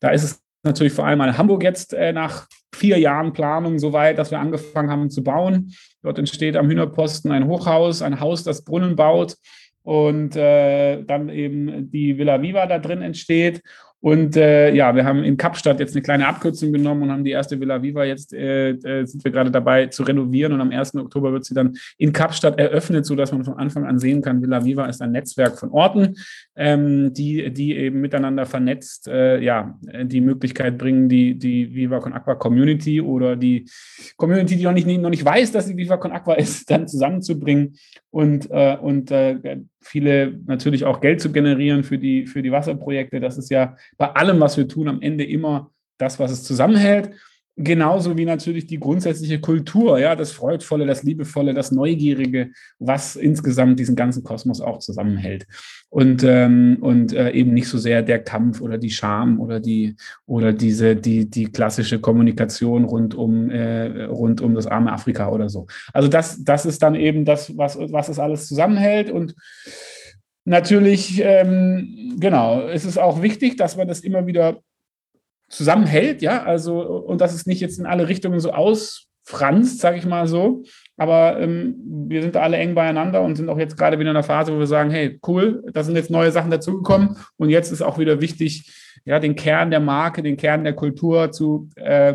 da ist es natürlich vor allem in Hamburg jetzt äh, nach vier Jahren Planung so weit, dass wir angefangen haben zu bauen. Dort entsteht am Hühnerposten ein Hochhaus, ein Haus, das Brunnen baut und äh, dann eben die Villa Viva da drin entsteht. Und äh, ja, wir haben in Kapstadt jetzt eine kleine Abkürzung genommen und haben die erste Villa Viva jetzt, äh, äh, sind wir gerade dabei zu renovieren und am 1. Oktober wird sie dann in Kapstadt eröffnet, sodass man von Anfang an sehen kann, Villa Viva ist ein Netzwerk von Orten, ähm, die, die eben miteinander vernetzt, äh, ja, die Möglichkeit bringen, die, die Viva Con Aqua Community oder die Community, die noch nicht, noch nicht weiß, dass sie Viva Con Aqua ist, dann zusammenzubringen und, äh, und äh, viele natürlich auch Geld zu generieren für die, für die Wasserprojekte. Das ist ja bei allem, was wir tun, am Ende immer das, was es zusammenhält. Genauso wie natürlich die grundsätzliche Kultur, ja, das Freudvolle, das Liebevolle, das Neugierige, was insgesamt diesen ganzen Kosmos auch zusammenhält. Und, ähm, und äh, eben nicht so sehr der Kampf oder die Scham oder die oder diese, die, die klassische Kommunikation rund um, äh, rund um das arme Afrika oder so. Also das, das ist dann eben das, was, was es alles zusammenhält. Und natürlich, ähm, genau, es ist auch wichtig, dass man das immer wieder zusammenhält, ja, also und dass es nicht jetzt in alle Richtungen so ausfranst, sage ich mal so. Aber ähm, wir sind da alle eng beieinander und sind auch jetzt gerade wieder in einer Phase, wo wir sagen, hey, cool, da sind jetzt neue Sachen dazugekommen und jetzt ist auch wieder wichtig, ja, den Kern der Marke, den Kern der Kultur zu, äh,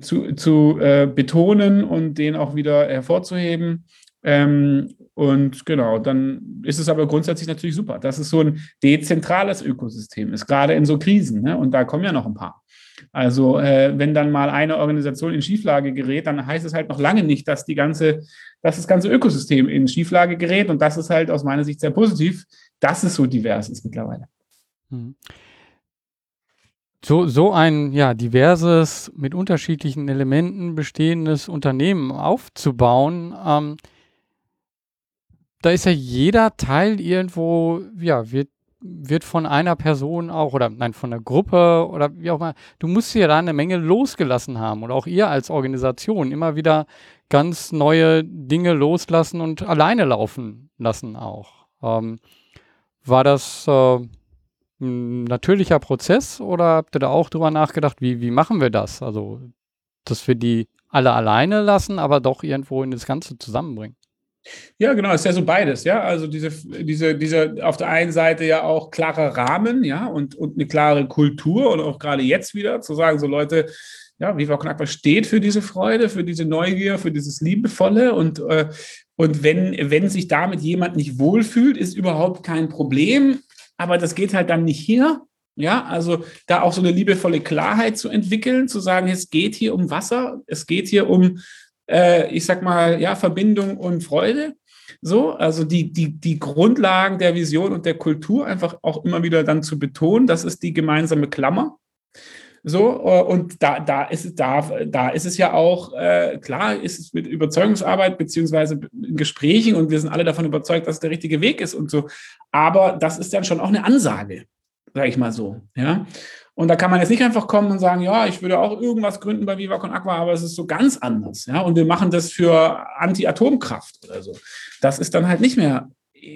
zu, zu äh, betonen und den auch wieder hervorzuheben. Ähm, und genau, dann ist es aber grundsätzlich natürlich super, dass es so ein dezentrales Ökosystem ist, gerade in so Krisen. Ne? Und da kommen ja noch ein paar. Also äh, wenn dann mal eine Organisation in Schieflage gerät, dann heißt es halt noch lange nicht, dass die ganze, dass das ganze Ökosystem in Schieflage gerät. Und das ist halt aus meiner Sicht sehr positiv, dass es so divers ist mittlerweile. Mhm. So, so ein ja, diverses, mit unterschiedlichen Elementen bestehendes Unternehmen aufzubauen, ähm, da ist ja jeder Teil irgendwo, ja, wird, wird von einer Person auch, oder nein, von der Gruppe oder wie auch immer, du musst ja da eine Menge losgelassen haben und auch ihr als Organisation immer wieder ganz neue Dinge loslassen und alleine laufen lassen auch. Ähm, war das äh, ein natürlicher Prozess oder habt ihr da auch drüber nachgedacht, wie, wie machen wir das? Also, dass wir die alle alleine lassen, aber doch irgendwo in das Ganze zusammenbringen. Ja, genau, es ist ja so beides, ja. Also diese, diese, diese auf der einen Seite ja auch klare Rahmen, ja, und, und eine klare Kultur und auch gerade jetzt wieder zu sagen, so Leute, ja, Viva Knackbar steht für diese Freude, für diese Neugier, für dieses Liebevolle und, äh, und wenn, wenn sich damit jemand nicht wohlfühlt, ist überhaupt kein Problem, aber das geht halt dann nicht hier, ja, also da auch so eine liebevolle Klarheit zu entwickeln, zu sagen, es geht hier um Wasser, es geht hier um äh, ich sag mal, ja, Verbindung und Freude. So, also die, die, die Grundlagen der Vision und der Kultur einfach auch immer wieder dann zu betonen, das ist die gemeinsame Klammer. So, äh, und da, da, ist, es, da, da ist es ja auch, äh, klar, ist es mit Überzeugungsarbeit beziehungsweise in Gesprächen und wir sind alle davon überzeugt, dass es der richtige Weg ist und so. Aber das ist dann schon auch eine Ansage, sage ich mal so. Ja. Und da kann man jetzt nicht einfach kommen und sagen, ja, ich würde auch irgendwas gründen bei Viva Con Aqua, aber es ist so ganz anders. Ja? Und wir machen das für Anti-Atomkraft oder so. Das ist dann halt nicht mehr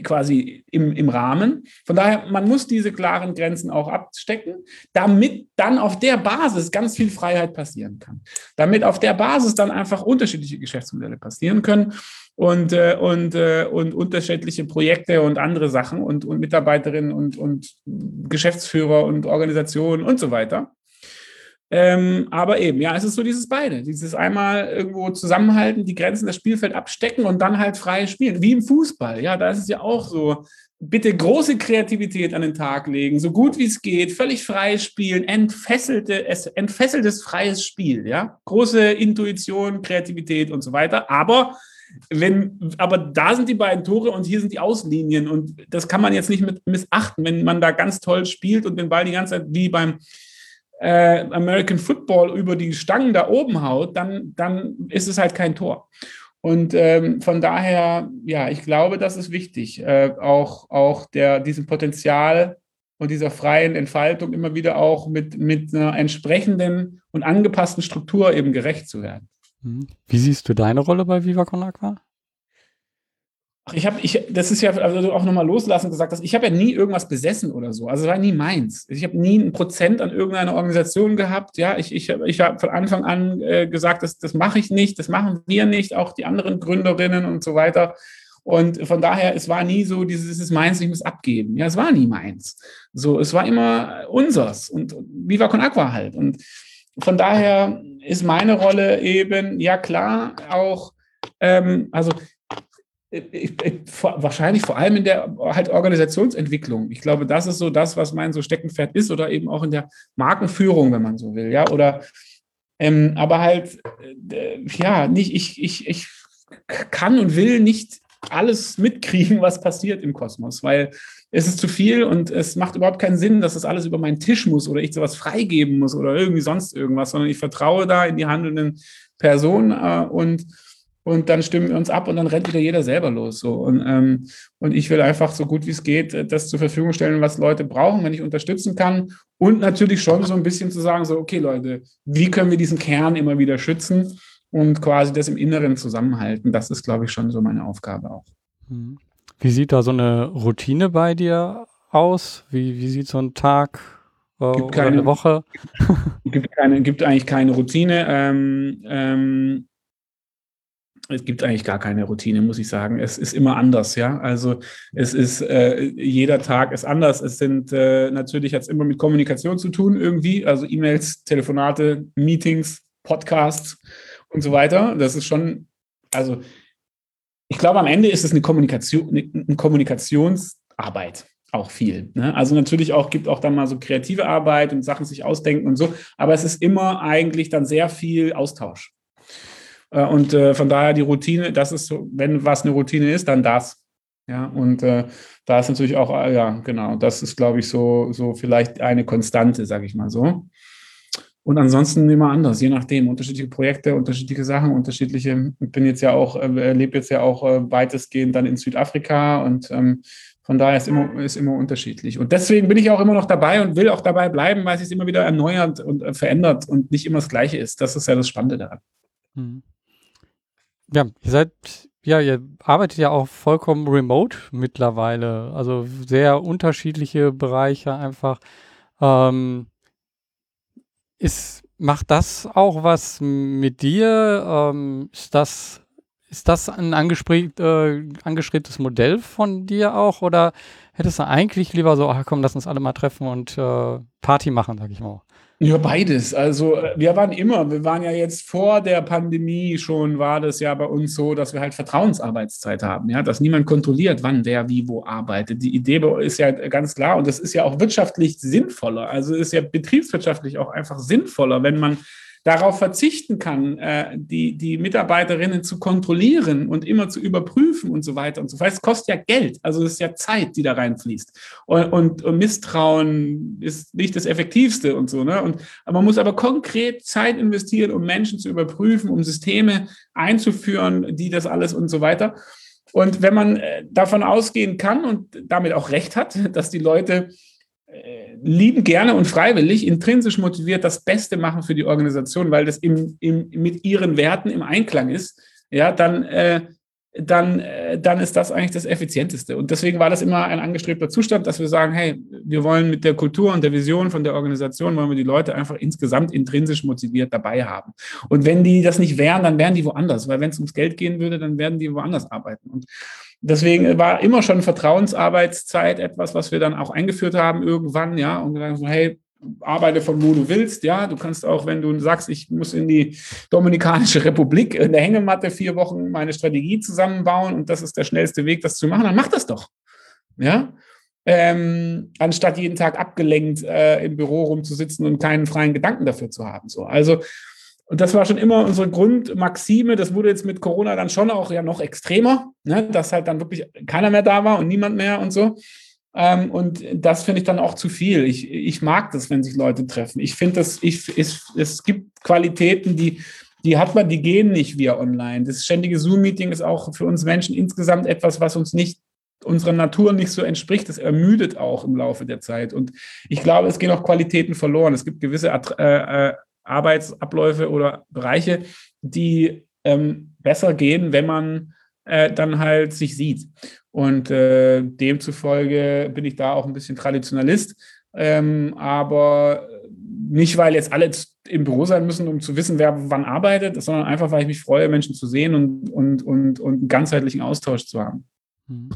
quasi im, im Rahmen. Von daher, man muss diese klaren Grenzen auch abstecken, damit dann auf der Basis ganz viel Freiheit passieren kann. Damit auf der Basis dann einfach unterschiedliche Geschäftsmodelle passieren können und, äh, und, äh, und unterschiedliche Projekte und andere Sachen und, und Mitarbeiterinnen und, und Geschäftsführer und Organisationen und so weiter. Ähm, aber eben, ja, es ist so dieses beide. Dieses einmal irgendwo zusammenhalten, die Grenzen, das Spielfeld abstecken und dann halt frei spielen. Wie im Fußball, ja, da ist es ja auch so. Bitte große Kreativität an den Tag legen, so gut wie es geht, völlig frei spielen, entfesselte, entfesseltes freies Spiel, ja. Große Intuition, Kreativität und so weiter. Aber wenn, aber da sind die beiden Tore und hier sind die Außenlinien und das kann man jetzt nicht mit missachten, wenn man da ganz toll spielt und den Ball die ganze Zeit wie beim äh, American Football über die Stangen da oben haut, dann, dann ist es halt kein Tor. Und ähm, von daher, ja, ich glaube, das ist wichtig, äh, auch, auch der, diesem Potenzial und dieser freien Entfaltung immer wieder auch mit, mit einer entsprechenden und angepassten Struktur eben gerecht zu werden. Mhm. Wie siehst du deine Rolle bei Viva Con Aqua? Ach, ich habe, ich, das ist ja also auch nochmal loslassen gesagt, dass ich habe ja nie irgendwas besessen oder so. Also es war nie meins. Ich habe nie ein Prozent an irgendeiner Organisation gehabt. Ja, ich, ich, ich habe von Anfang an äh, gesagt, das, das mache ich nicht, das machen wir nicht, auch die anderen Gründerinnen und so weiter. Und von daher, es war nie so, dieses ist meins, ich muss abgeben. Ja, es war nie meins. So, es war immer unsers und Viva Con Aqua halt. Und von daher ist meine Rolle eben, ja klar, auch, ähm, also wahrscheinlich vor allem in der halt Organisationsentwicklung. Ich glaube, das ist so das, was mein so Steckenpferd ist oder eben auch in der Markenführung, wenn man so will, ja, oder ähm, aber halt, äh, ja, nicht, ich, ich, ich kann und will nicht alles mitkriegen, was passiert im Kosmos, weil es ist zu viel und es macht überhaupt keinen Sinn, dass das alles über meinen Tisch muss oder ich sowas freigeben muss oder irgendwie sonst irgendwas, sondern ich vertraue da in die handelnden Personen äh, und und dann stimmen wir uns ab und dann rennt wieder jeder selber los. So. Und, ähm, und ich will einfach so gut wie es geht äh, das zur Verfügung stellen, was Leute brauchen, wenn ich unterstützen kann. Und natürlich schon so ein bisschen zu sagen, so, okay, Leute, wie können wir diesen Kern immer wieder schützen und quasi das im Inneren zusammenhalten? Das ist, glaube ich, schon so meine Aufgabe auch. Mhm. Wie sieht da so eine Routine bei dir aus? Wie, wie sieht so ein Tag äh, gibt keine, eine Woche? gibt, keine, gibt eigentlich keine Routine. Ähm, ähm, es gibt eigentlich gar keine Routine, muss ich sagen. Es ist immer anders, ja. Also es ist, äh, jeder Tag ist anders. Es sind äh, natürlich es immer mit Kommunikation zu tun, irgendwie, also E-Mails, Telefonate, Meetings, Podcasts und so weiter. Das ist schon, also ich glaube, am Ende ist es eine Kommunikation, eine Kommunikationsarbeit auch viel. Ne? Also natürlich auch gibt auch dann mal so kreative Arbeit und Sachen sich ausdenken und so, aber es ist immer eigentlich dann sehr viel Austausch. Äh, und äh, von daher die Routine, das ist wenn was eine Routine ist, dann das. Ja, und äh, da ist natürlich auch, äh, ja, genau, das ist, glaube ich, so, so vielleicht eine Konstante, sage ich mal so. Und ansonsten immer anders, je nachdem, unterschiedliche Projekte, unterschiedliche Sachen, unterschiedliche. Ich bin jetzt ja auch, äh, lebe jetzt ja auch äh, weitestgehend dann in Südafrika und ähm, von daher ist immer, ist immer unterschiedlich. Und deswegen bin ich auch immer noch dabei und will auch dabei bleiben, weil es sich immer wieder erneuert und verändert und nicht immer das Gleiche ist. Das ist ja das Spannende daran. Mhm. Ja, ihr seid, ja, ihr arbeitet ja auch vollkommen remote mittlerweile. Also sehr unterschiedliche Bereiche einfach. Ähm, ist, macht das auch was mit dir? Ähm, ist das, ist das ein äh, angestrebtes Modell von dir auch? Oder hättest du eigentlich lieber so, ach komm, lass uns alle mal treffen und äh, Party machen, sag ich mal? Ja, beides. Also äh, wir waren immer, wir waren ja jetzt vor der Pandemie schon, war das ja bei uns so, dass wir halt Vertrauensarbeitszeit haben, ja, dass niemand kontrolliert, wann wer wie wo arbeitet. Die Idee ist ja ganz klar und das ist ja auch wirtschaftlich sinnvoller. Also ist ja betriebswirtschaftlich auch einfach sinnvoller, wenn man darauf verzichten kann, äh, die, die Mitarbeiterinnen zu kontrollieren und immer zu überprüfen und so weiter und so fort. Es kostet ja Geld, also es ist ja Zeit, die da reinfließt. Und, und, und Misstrauen ist nicht das Effektivste und so. Ne? Und, man muss aber konkret Zeit investieren, um Menschen zu überprüfen, um Systeme einzuführen, die das alles und so weiter. Und wenn man äh, davon ausgehen kann und damit auch recht hat, dass die Leute lieben gerne und freiwillig, intrinsisch motiviert das Beste machen für die Organisation, weil das im, im, mit ihren Werten im Einklang ist, ja, dann, äh, dann, äh, dann ist das eigentlich das Effizienteste. Und deswegen war das immer ein angestrebter Zustand, dass wir sagen, hey, wir wollen mit der Kultur und der Vision von der Organisation, wollen wir die Leute einfach insgesamt intrinsisch motiviert dabei haben. Und wenn die das nicht wären, dann wären die woanders, weil wenn es ums Geld gehen würde, dann werden die woanders arbeiten. Und deswegen war immer schon Vertrauensarbeitszeit etwas, was wir dann auch eingeführt haben irgendwann, ja, und gesagt so, hey, arbeite von wo du willst, ja, du kannst auch, wenn du sagst, ich muss in die Dominikanische Republik in der Hängematte vier Wochen meine Strategie zusammenbauen und das ist der schnellste Weg, das zu machen, dann mach das doch, ja, ähm, anstatt jeden Tag abgelenkt äh, im Büro rumzusitzen und keinen freien Gedanken dafür zu haben, so, also und das war schon immer unsere Grundmaxime. Das wurde jetzt mit Corona dann schon auch ja noch extremer, ne? dass halt dann wirklich keiner mehr da war und niemand mehr und so. Ähm, und das finde ich dann auch zu viel. Ich, ich mag das, wenn sich Leute treffen. Ich finde, das, ich, es, es gibt Qualitäten, die, die hat man, die gehen nicht via online. Das ständige Zoom-Meeting ist auch für uns Menschen insgesamt etwas, was uns nicht unserer Natur nicht so entspricht. Das ermüdet auch im Laufe der Zeit. Und ich glaube, es gehen auch Qualitäten verloren. Es gibt gewisse äh, äh, Arbeitsabläufe oder Bereiche, die ähm, besser gehen, wenn man äh, dann halt sich sieht. Und äh, demzufolge bin ich da auch ein bisschen Traditionalist. Ähm, aber nicht, weil jetzt alle im Büro sein müssen, um zu wissen, wer wann arbeitet, sondern einfach, weil ich mich freue, Menschen zu sehen und, und, und, und einen ganzheitlichen Austausch zu haben. Mhm.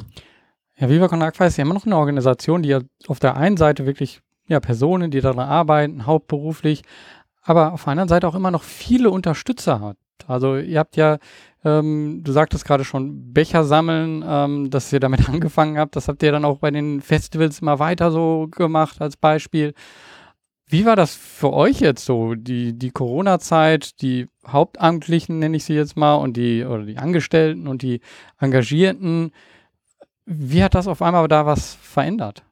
Ja, Viva Con Aqua ist ja immer noch eine Organisation, die ja auf der einen Seite wirklich ja, Personen, die daran arbeiten, hauptberuflich, aber auf der anderen Seite auch immer noch viele Unterstützer hat. Also ihr habt ja, ähm, du sagtest gerade schon, Becher sammeln, ähm, dass ihr damit angefangen habt. Das habt ihr dann auch bei den Festivals immer weiter so gemacht als Beispiel. Wie war das für euch jetzt so, die, die Corona-Zeit, die Hauptamtlichen nenne ich sie jetzt mal und die, oder die Angestellten und die Engagierten? Wie hat das auf einmal da was verändert?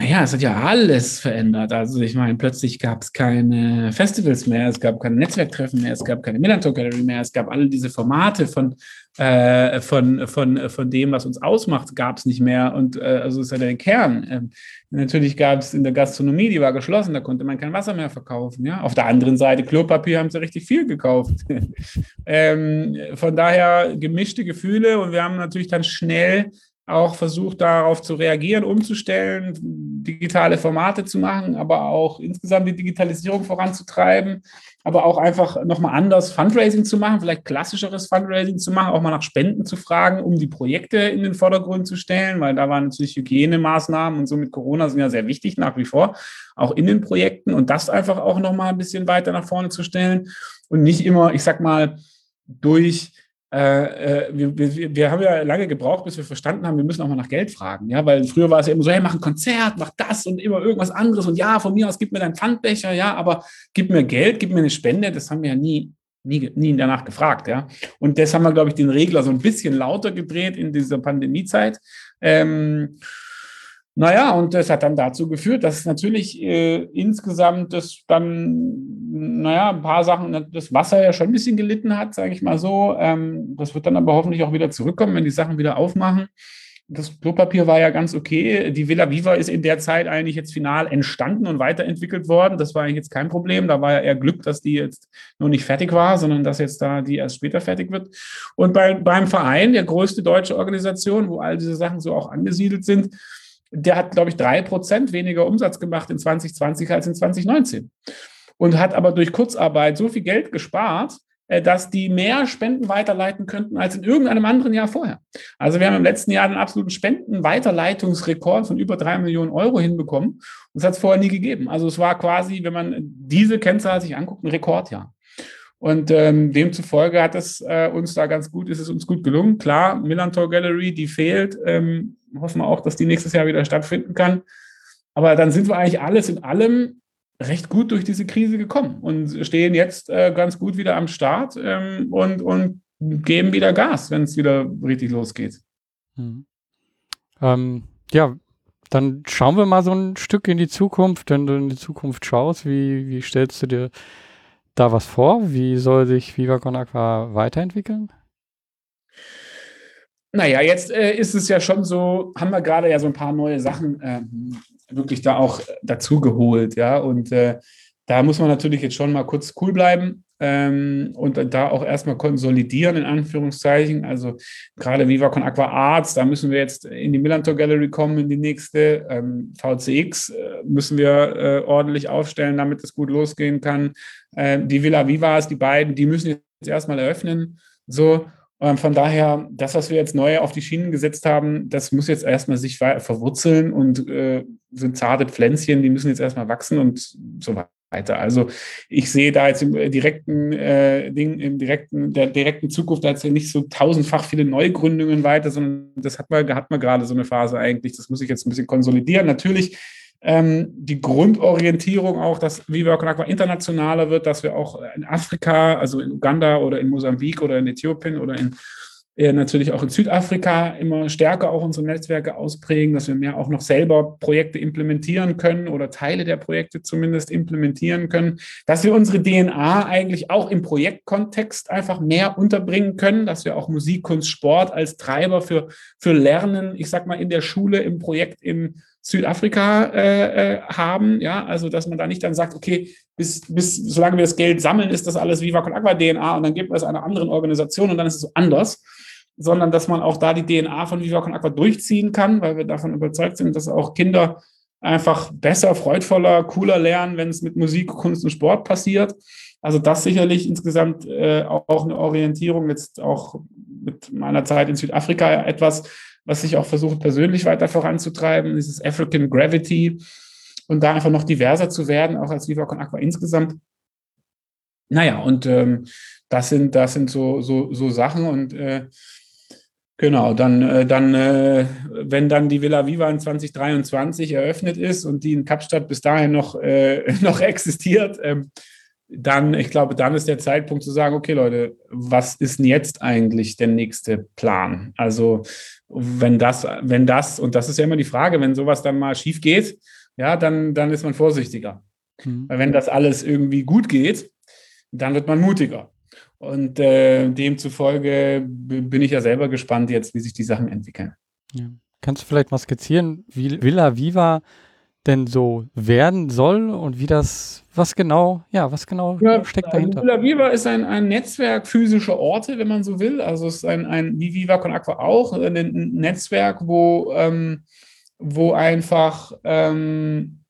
Naja, es hat ja alles verändert. Also ich meine, plötzlich gab es keine Festivals mehr, es gab keine Netzwerktreffen mehr, es gab keine Millantor Gallery mehr, es gab alle diese Formate von, äh, von, von, von dem, was uns ausmacht, gab es nicht mehr. Und äh, also ist ja der Kern. Ähm, natürlich gab es in der Gastronomie, die war geschlossen, da konnte man kein Wasser mehr verkaufen. Ja? Auf der anderen Seite, Klopapier haben sie richtig viel gekauft. ähm, von daher gemischte Gefühle und wir haben natürlich dann schnell auch versucht, darauf zu reagieren, umzustellen, digitale Formate zu machen, aber auch insgesamt die Digitalisierung voranzutreiben, aber auch einfach nochmal anders Fundraising zu machen, vielleicht klassischeres Fundraising zu machen, auch mal nach Spenden zu fragen, um die Projekte in den Vordergrund zu stellen, weil da waren natürlich Hygienemaßnahmen und so mit Corona sind ja sehr wichtig nach wie vor, auch in den Projekten und das einfach auch nochmal ein bisschen weiter nach vorne zu stellen und nicht immer, ich sag mal, durch äh, äh, wir, wir, wir, haben ja lange gebraucht, bis wir verstanden haben, wir müssen auch mal nach Geld fragen. Ja, weil früher war es ja immer so, hey, mach ein Konzert, mach das und immer irgendwas anderes und ja, von mir aus gib mir deinen Pfandbecher, ja, aber gib mir Geld, gib mir eine Spende, das haben wir ja nie, nie, nie danach gefragt, ja. Und das haben wir, glaube ich, den Regler so ein bisschen lauter gedreht in dieser Pandemiezeit. Ähm, naja, und das hat dann dazu geführt, dass natürlich äh, insgesamt das dann, naja, ein paar Sachen, das Wasser ja schon ein bisschen gelitten hat, sage ich mal so. Ähm, das wird dann aber hoffentlich auch wieder zurückkommen, wenn die Sachen wieder aufmachen. Das Klopapier war ja ganz okay. Die Villa Viva ist in der Zeit eigentlich jetzt final entstanden und weiterentwickelt worden. Das war eigentlich jetzt kein Problem. Da war ja eher Glück, dass die jetzt noch nicht fertig war, sondern dass jetzt da die erst später fertig wird. Und bei, beim Verein, der größte deutsche Organisation, wo all diese Sachen so auch angesiedelt sind, der hat, glaube ich, drei Prozent weniger Umsatz gemacht in 2020 als in 2019. Und hat aber durch Kurzarbeit so viel Geld gespart, äh, dass die mehr Spenden weiterleiten könnten als in irgendeinem anderen Jahr vorher. Also wir haben im letzten Jahr einen absoluten Spendenweiterleitungsrekord von über drei Millionen Euro hinbekommen. Das hat es vorher nie gegeben. Also es war quasi, wenn man diese Kennzahl sich anguckt, ein Rekordjahr. Und ähm, demzufolge hat es äh, uns da ganz gut, ist es uns gut gelungen. Klar, Millantor Gallery, die fehlt. Ähm, hoffen wir auch, dass die nächstes Jahr wieder stattfinden kann. Aber dann sind wir eigentlich alles in allem recht gut durch diese Krise gekommen und stehen jetzt äh, ganz gut wieder am Start ähm, und, und geben wieder Gas, wenn es wieder richtig losgeht. Mhm. Ähm, ja, dann schauen wir mal so ein Stück in die Zukunft. Wenn du in die Zukunft schaust, wie, wie stellst du dir da was vor? Wie soll sich Viva Con Aqua weiterentwickeln? Naja, jetzt äh, ist es ja schon so, haben wir gerade ja so ein paar neue Sachen ähm, wirklich da auch dazu geholt, ja. Und äh, da muss man natürlich jetzt schon mal kurz cool bleiben ähm, und da auch erstmal konsolidieren, in Anführungszeichen. Also gerade Viva Con Aqua Arts, da müssen wir jetzt in die Millantor Gallery kommen, in die nächste. Ähm, VCX äh, müssen wir äh, ordentlich aufstellen, damit es gut losgehen kann. Ähm, die Villa Vivas, die beiden, die müssen jetzt erstmal eröffnen. So, von daher, das, was wir jetzt neu auf die Schienen gesetzt haben, das muss jetzt erstmal sich verwurzeln und äh, sind zarte Pflänzchen, die müssen jetzt erstmal wachsen und so weiter. Also ich sehe da jetzt im direkten äh, Ding, im direkten, der direkten Zukunft da jetzt nicht so tausendfach viele Neugründungen weiter, sondern das hat man, hat man gerade so eine Phase eigentlich. Das muss ich jetzt ein bisschen konsolidieren. Natürlich ähm, die Grundorientierung auch, dass Viva Con Aqua internationaler wird, dass wir auch in Afrika, also in Uganda oder in Mosambik oder in Äthiopien oder in äh, natürlich auch in Südafrika immer stärker auch unsere Netzwerke ausprägen, dass wir mehr auch noch selber Projekte implementieren können oder Teile der Projekte zumindest implementieren können, dass wir unsere DNA eigentlich auch im Projektkontext einfach mehr unterbringen können, dass wir auch Musik, Kunst, Sport als Treiber für, für Lernen, ich sag mal, in der Schule, im Projekt, im Südafrika äh, äh, haben, ja, also dass man da nicht dann sagt, okay, bis, bis solange wir das Geld sammeln, ist das alles Viva Con Aqua DNA und dann gibt man es einer anderen Organisation und dann ist es anders, sondern dass man auch da die DNA von Viva Con Aqua durchziehen kann, weil wir davon überzeugt sind, dass auch Kinder einfach besser, freudvoller, cooler lernen, wenn es mit Musik, Kunst und Sport passiert. Also das sicherlich insgesamt äh, auch eine Orientierung, jetzt auch mit meiner Zeit in Südafrika etwas, was ich auch versuche persönlich weiter voranzutreiben, dieses African Gravity und da einfach noch diverser zu werden, auch als Viva Con Aqua insgesamt. Naja, und ähm, das sind, das sind so, so, so Sachen und äh, Genau, dann, äh, dann äh, wenn dann die Villa Viva in 2023 eröffnet ist und die in Kapstadt bis dahin noch, äh, noch existiert, ähm, dann, ich glaube, dann ist der Zeitpunkt zu sagen, okay, Leute, was ist denn jetzt eigentlich der nächste Plan? Also, wenn das, wenn das, und das ist ja immer die Frage, wenn sowas dann mal schief geht, ja, dann, dann ist man vorsichtiger. Mhm. Weil wenn das alles irgendwie gut geht, dann wird man mutiger. Und äh, demzufolge bin ich ja selber gespannt jetzt, wie sich die Sachen entwickeln. Ja. Kannst du vielleicht mal skizzieren, wie Villa Viva denn so werden soll und wie das, was genau, ja, was genau ja, steckt also dahinter? Villa Viva ist ein, ein Netzwerk physischer Orte, wenn man so will. Also es ist ein, ein wie Viva Con Aqua auch, ein Netzwerk, wo, ähm, wo einfach ähm,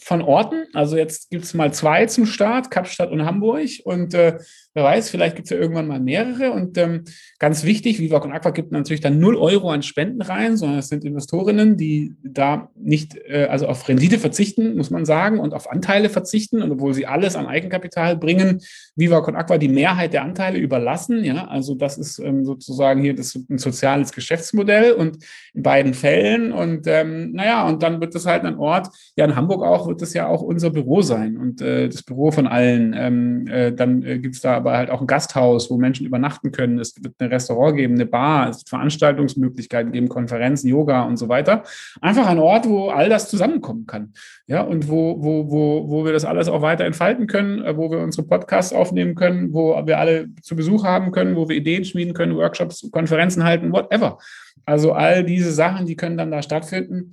von Orten. Also jetzt gibt es mal zwei zum Start, Kapstadt und Hamburg. Und äh, wer weiß, vielleicht gibt es ja irgendwann mal mehrere. Und ähm, ganz wichtig, Viva und Aqua gibt natürlich dann 0 Euro an Spenden rein, sondern es sind Investorinnen, die da nicht, äh, also auf Rendite verzichten, muss man sagen, und auf Anteile verzichten. Und obwohl sie alles an Eigenkapital bringen, Viva Con Aqua die Mehrheit der Anteile überlassen. Ja, also das ist ähm, sozusagen hier das ein soziales Geschäftsmodell und in beiden Fällen. Und ähm, naja, und dann wird das halt ein Ort, ja, in Hamburg auch wird das ja auch unser Büro sein und äh, das Büro von allen. Ähm, äh, dann äh, gibt es da aber halt auch ein Gasthaus, wo Menschen übernachten können. Es wird ein Restaurant geben, eine Bar, es wird Veranstaltungsmöglichkeiten geben, Konferenzen, Yoga und so weiter. Einfach ein Ort, wo all das zusammenkommen kann. Ja, und wo, wo, wo, wo wir das alles auch weiter entfalten können, äh, wo wir unsere Podcasts aufnehmen können, wo wir alle zu Besuch haben können, wo wir Ideen schmieden können, Workshops, Konferenzen halten, whatever. Also all diese Sachen, die können dann da stattfinden.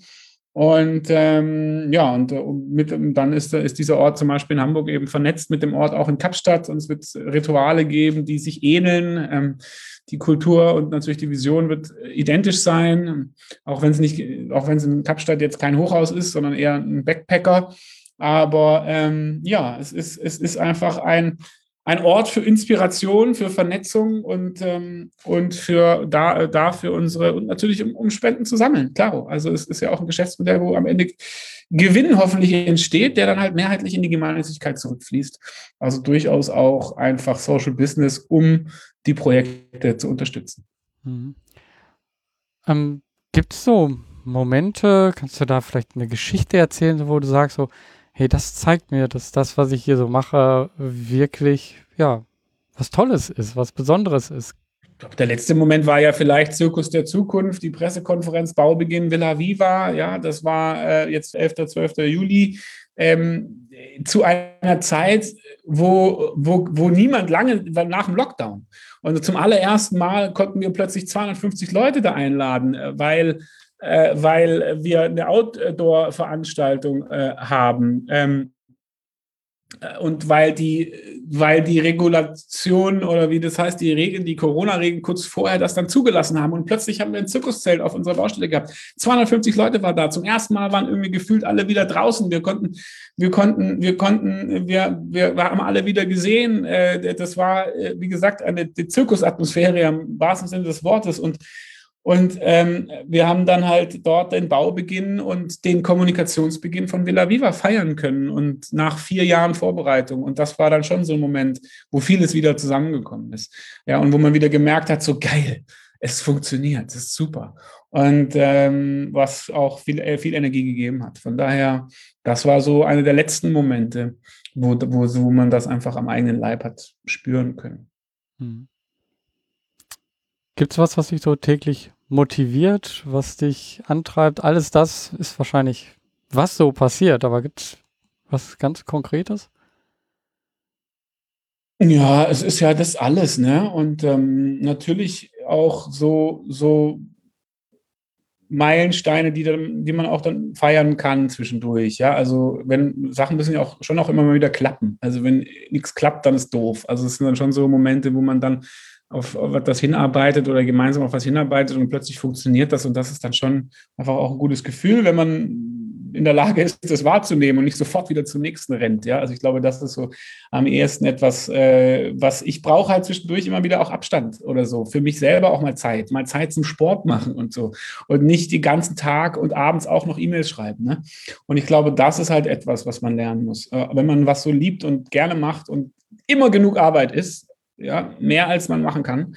Und ähm, ja, und äh, mit, dann ist, ist dieser Ort zum Beispiel in Hamburg eben vernetzt mit dem Ort auch in Kapstadt und es wird Rituale geben, die sich ähneln. Ähm, die Kultur und natürlich die Vision wird identisch sein, auch wenn es nicht, auch wenn es in Kapstadt jetzt kein Hochhaus ist, sondern eher ein Backpacker. Aber ähm, ja, es ist, es ist einfach ein, ein Ort für Inspiration, für Vernetzung und, ähm, und für da, da für unsere und natürlich um, um Spenden zu sammeln. Klar, also es ist ja auch ein Geschäftsmodell, wo am Ende Gewinn hoffentlich entsteht, der dann halt mehrheitlich in die Gemeinnützigkeit zurückfließt. Also durchaus auch einfach Social Business, um die Projekte zu unterstützen. Mhm. Ähm, Gibt es so Momente, kannst du da vielleicht eine Geschichte erzählen, wo du sagst so, hey, das zeigt mir, dass das, was ich hier so mache, wirklich, ja, was Tolles ist, was Besonderes ist. Ich glaube, der letzte Moment war ja vielleicht Zirkus der Zukunft, die Pressekonferenz Baubeginn Villa Viva. Ja, das war äh, jetzt 11. 12. Juli. Ähm, zu einer Zeit, wo, wo, wo niemand lange nach dem Lockdown. Und zum allerersten Mal konnten wir plötzlich 250 Leute da einladen, äh, weil weil wir eine Outdoor-Veranstaltung äh, haben. Ähm, äh, und weil die, weil die Regulation oder wie das heißt, die Regeln, die Corona-Regeln kurz vorher das dann zugelassen haben. Und plötzlich haben wir ein Zirkuszelt auf unserer Baustelle gehabt. 250 Leute waren da. Zum ersten Mal waren irgendwie gefühlt alle wieder draußen. Wir konnten, wir konnten, wir konnten, wir, wir haben alle wieder gesehen. Äh, das war, wie gesagt, eine Zirkusatmosphäre im wahrsten Sinne des Wortes. Und und ähm, wir haben dann halt dort den Baubeginn und den Kommunikationsbeginn von Villa Viva feiern können und nach vier Jahren Vorbereitung. Und das war dann schon so ein Moment, wo vieles wieder zusammengekommen ist. Ja, und wo man wieder gemerkt hat, so geil, es funktioniert, es ist super. Und ähm, was auch viel, äh, viel Energie gegeben hat. Von daher, das war so eine der letzten Momente, wo, wo, wo man das einfach am eigenen Leib hat spüren können. Hm. Gibt es was, was dich so täglich motiviert, was dich antreibt? Alles das ist wahrscheinlich, was so passiert, aber gibt es was ganz Konkretes? Ja, es ist ja das alles, ne? Und ähm, natürlich auch so, so Meilensteine, die, dann, die man auch dann feiern kann zwischendurch. Ja, also wenn Sachen müssen ja auch schon auch immer mal wieder klappen. Also wenn nichts klappt, dann ist doof. Also es sind dann schon so Momente, wo man dann auf, auf etwas hinarbeitet oder gemeinsam auf was hinarbeitet und plötzlich funktioniert das und das ist dann schon einfach auch ein gutes Gefühl, wenn man in der Lage ist, das wahrzunehmen und nicht sofort wieder zum nächsten rennt. Ja, also ich glaube, das ist so am ehesten etwas, äh, was ich brauche halt zwischendurch immer wieder auch Abstand oder so. Für mich selber auch mal Zeit, mal Zeit zum Sport machen und so. Und nicht den ganzen Tag und abends auch noch E-Mails schreiben. Ne? Und ich glaube, das ist halt etwas, was man lernen muss. Äh, wenn man was so liebt und gerne macht und immer genug Arbeit ist, ja, mehr als man machen kann,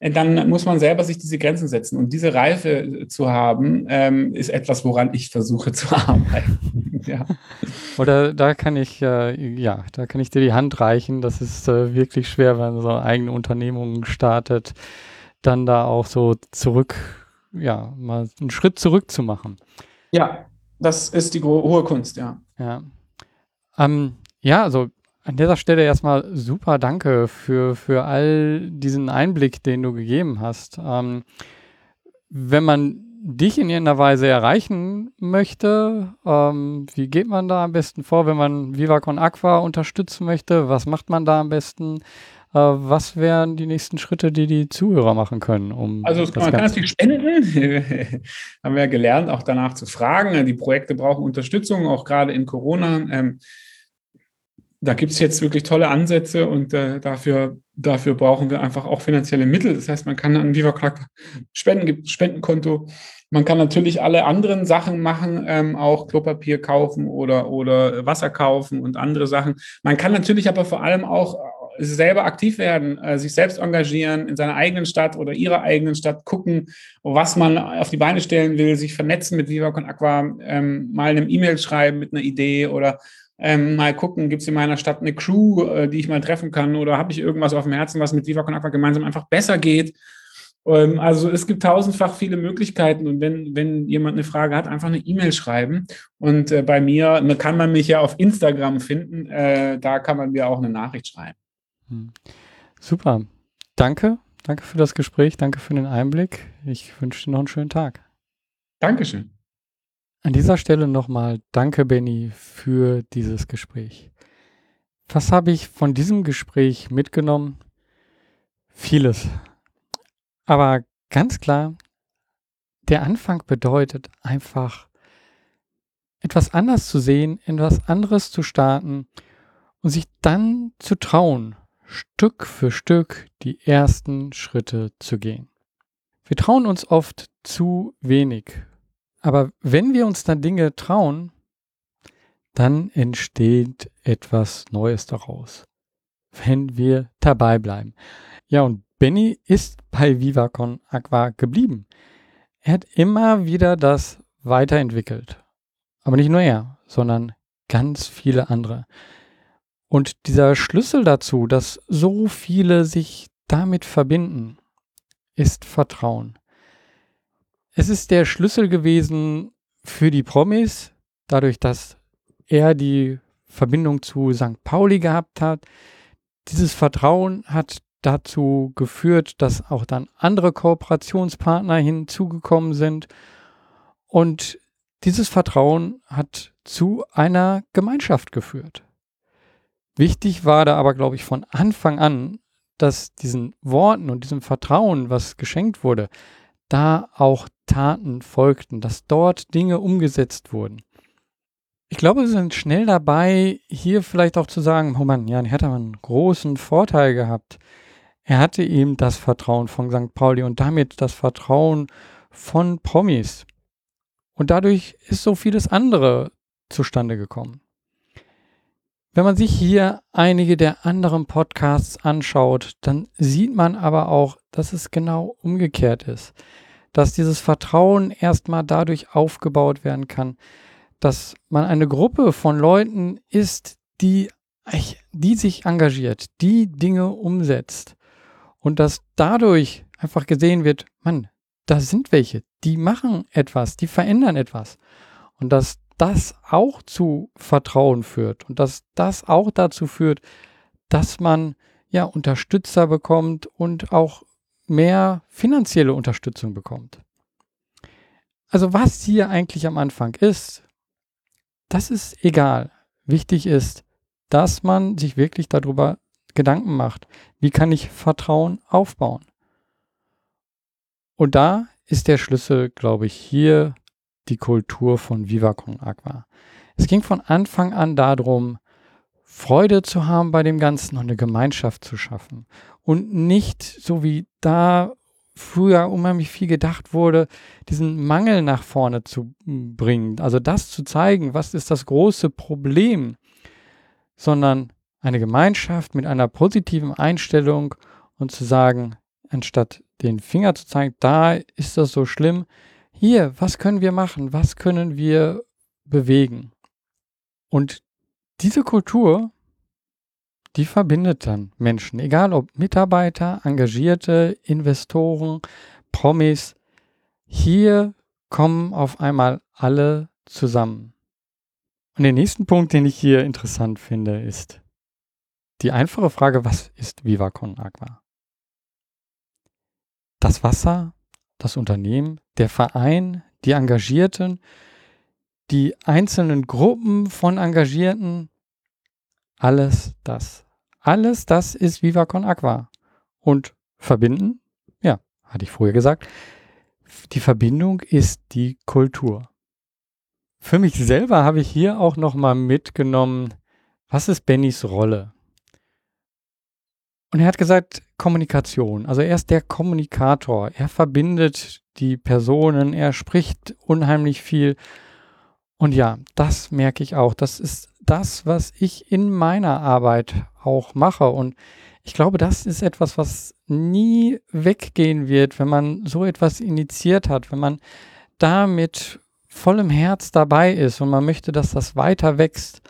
äh, dann muss man selber sich diese Grenzen setzen. Und diese Reife äh, zu haben, ähm, ist etwas, woran ich versuche zu arbeiten. ja. Oder da kann ich, äh, ja, da kann ich dir die Hand reichen. Das ist äh, wirklich schwer, wenn man so eigene Unternehmungen startet, dann da auch so zurück, ja, mal einen Schritt zurück zu machen. Ja, das ist die hohe Kunst, ja. Ja. Ähm, ja, also an dieser Stelle erstmal super Danke für, für all diesen Einblick, den du gegeben hast. Ähm, wenn man dich in irgendeiner Weise erreichen möchte, ähm, wie geht man da am besten vor, wenn man Vivacon Aqua unterstützen möchte? Was macht man da am besten? Äh, was wären die nächsten Schritte, die die Zuhörer machen können? Um also man kann natürlich spenden, haben wir ja gelernt, auch danach zu fragen. Die Projekte brauchen Unterstützung, auch gerade in Corona. Ähm, da gibt es jetzt wirklich tolle Ansätze und äh, dafür, dafür brauchen wir einfach auch finanzielle Mittel. Das heißt, man kann an VivaCrack spenden, gibt Spendenkonto. Man kann natürlich alle anderen Sachen machen, ähm, auch Klopapier kaufen oder, oder Wasser kaufen und andere Sachen. Man kann natürlich aber vor allem auch äh, selber aktiv werden, äh, sich selbst engagieren in seiner eigenen Stadt oder ihrer eigenen Stadt, gucken, was man auf die Beine stellen will, sich vernetzen mit VivaCon Aqua, ähm, mal eine E-Mail schreiben mit einer Idee oder ähm, mal gucken, gibt es in meiner Stadt eine Crew, äh, die ich mal treffen kann oder habe ich irgendwas auf dem Herzen, was mit Viva Con Aqua gemeinsam einfach besser geht. Ähm, also es gibt tausendfach viele Möglichkeiten und wenn, wenn jemand eine Frage hat, einfach eine E-Mail schreiben und äh, bei mir kann man mich ja auf Instagram finden, äh, da kann man mir auch eine Nachricht schreiben. Hm. Super, danke, danke für das Gespräch, danke für den Einblick. Ich wünsche dir noch einen schönen Tag. Dankeschön. An dieser Stelle nochmal danke, Benny, für dieses Gespräch. Was habe ich von diesem Gespräch mitgenommen? Vieles. Aber ganz klar, der Anfang bedeutet einfach, etwas anders zu sehen, etwas anderes zu starten und sich dann zu trauen, Stück für Stück die ersten Schritte zu gehen. Wir trauen uns oft zu wenig aber wenn wir uns dann Dinge trauen, dann entsteht etwas Neues daraus, wenn wir dabei bleiben. Ja, und Benny ist bei Vivacon Aqua geblieben. Er hat immer wieder das weiterentwickelt. Aber nicht nur er, sondern ganz viele andere. Und dieser Schlüssel dazu, dass so viele sich damit verbinden, ist Vertrauen. Es ist der Schlüssel gewesen für die Promis, dadurch, dass er die Verbindung zu St. Pauli gehabt hat. Dieses Vertrauen hat dazu geführt, dass auch dann andere Kooperationspartner hinzugekommen sind. Und dieses Vertrauen hat zu einer Gemeinschaft geführt. Wichtig war da aber, glaube ich, von Anfang an, dass diesen Worten und diesem Vertrauen, was geschenkt wurde, da auch Taten folgten, dass dort Dinge umgesetzt wurden. Ich glaube, sie sind schnell dabei, hier vielleicht auch zu sagen, oh Mann, ja, hat aber einen großen Vorteil gehabt. Er hatte eben das Vertrauen von St. Pauli und damit das Vertrauen von Promis. Und dadurch ist so vieles andere zustande gekommen. Wenn man sich hier einige der anderen Podcasts anschaut, dann sieht man aber auch, dass es genau umgekehrt ist dass dieses Vertrauen erstmal dadurch aufgebaut werden kann, dass man eine Gruppe von Leuten ist, die, die sich engagiert, die Dinge umsetzt. Und dass dadurch einfach gesehen wird, Mann, da sind welche, die machen etwas, die verändern etwas. Und dass das auch zu Vertrauen führt und dass das auch dazu führt, dass man ja Unterstützer bekommt und auch mehr finanzielle Unterstützung bekommt. Also was hier eigentlich am Anfang ist, das ist egal. Wichtig ist, dass man sich wirklich darüber Gedanken macht. Wie kann ich Vertrauen aufbauen? Und da ist der Schlüssel, glaube ich, hier die Kultur von Viva Con Aqua. Es ging von Anfang an darum, Freude zu haben bei dem Ganzen und eine Gemeinschaft zu schaffen. Und nicht so wie da früher unheimlich viel gedacht wurde, diesen Mangel nach vorne zu bringen. Also das zu zeigen, was ist das große Problem, sondern eine Gemeinschaft mit einer positiven Einstellung und zu sagen, anstatt den Finger zu zeigen, da ist das so schlimm, hier, was können wir machen, was können wir bewegen. Und diese Kultur, die verbindet dann Menschen, egal ob Mitarbeiter, Engagierte, Investoren, Promis. Hier kommen auf einmal alle zusammen. Und der nächste Punkt, den ich hier interessant finde, ist die einfache Frage, was ist Viva Con Agua? Das Wasser, das Unternehmen, der Verein, die Engagierten, die einzelnen Gruppen von Engagierten, alles das. Alles das ist Viva Con Aqua. Und verbinden, ja, hatte ich vorher gesagt, die Verbindung ist die Kultur. Für mich selber habe ich hier auch nochmal mitgenommen, was ist Bennys Rolle? Und er hat gesagt, Kommunikation. Also er ist der Kommunikator. Er verbindet die Personen, er spricht unheimlich viel. Und ja, das merke ich auch. Das ist das, was ich in meiner Arbeit auch mache. Und ich glaube, das ist etwas, was nie weggehen wird, wenn man so etwas initiiert hat, wenn man da mit vollem Herz dabei ist und man möchte, dass das weiter wächst,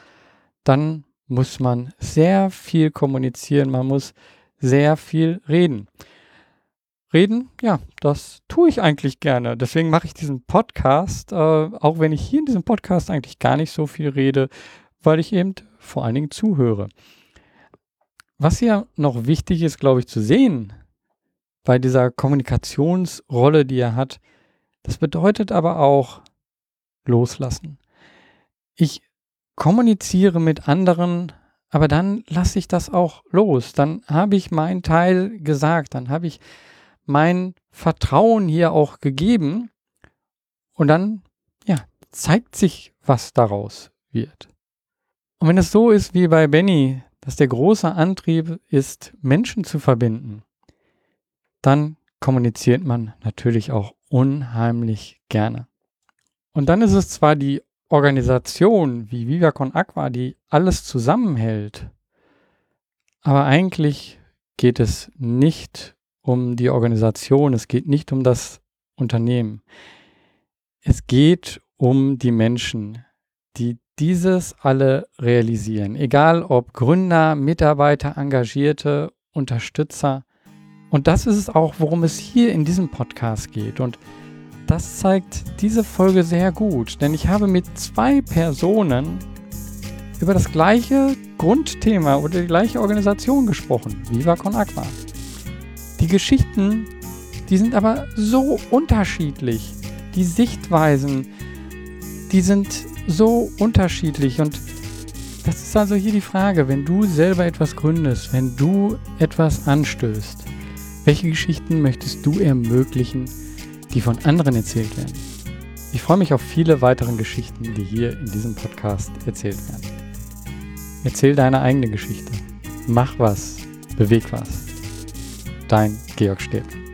dann muss man sehr viel kommunizieren, man muss sehr viel reden. Reden, ja, das tue ich eigentlich gerne. Deswegen mache ich diesen Podcast, äh, auch wenn ich hier in diesem Podcast eigentlich gar nicht so viel rede, weil ich eben vor allen Dingen zuhöre. Was hier noch wichtig ist, glaube ich, zu sehen bei dieser Kommunikationsrolle, die er hat, das bedeutet aber auch loslassen. Ich kommuniziere mit anderen, aber dann lasse ich das auch los. Dann habe ich meinen Teil gesagt, dann habe ich mein Vertrauen hier auch gegeben und dann, ja, zeigt sich, was daraus wird. Und wenn es so ist wie bei Benny, dass der große Antrieb ist, Menschen zu verbinden, dann kommuniziert man natürlich auch unheimlich gerne. Und dann ist es zwar die Organisation wie Viva Con Aqua, die alles zusammenhält, aber eigentlich geht es nicht um die Organisation, es geht nicht um das Unternehmen. Es geht um die Menschen, die dieses alle realisieren. Egal ob Gründer, Mitarbeiter, Engagierte, Unterstützer. Und das ist es auch, worum es hier in diesem Podcast geht. Und das zeigt diese Folge sehr gut, denn ich habe mit zwei Personen über das gleiche Grundthema oder die gleiche Organisation gesprochen, Viva Con Aqua. Die Geschichten, die sind aber so unterschiedlich. Die Sichtweisen, die sind so unterschiedlich und das ist also hier die Frage, wenn du selber etwas gründest, wenn du etwas anstößt, welche Geschichten möchtest du ermöglichen, die von anderen erzählt werden? Ich freue mich auf viele weitere Geschichten, die hier in diesem Podcast erzählt werden. Erzähl deine eigene Geschichte. Mach was. Beweg was. Dein Georg Städtler.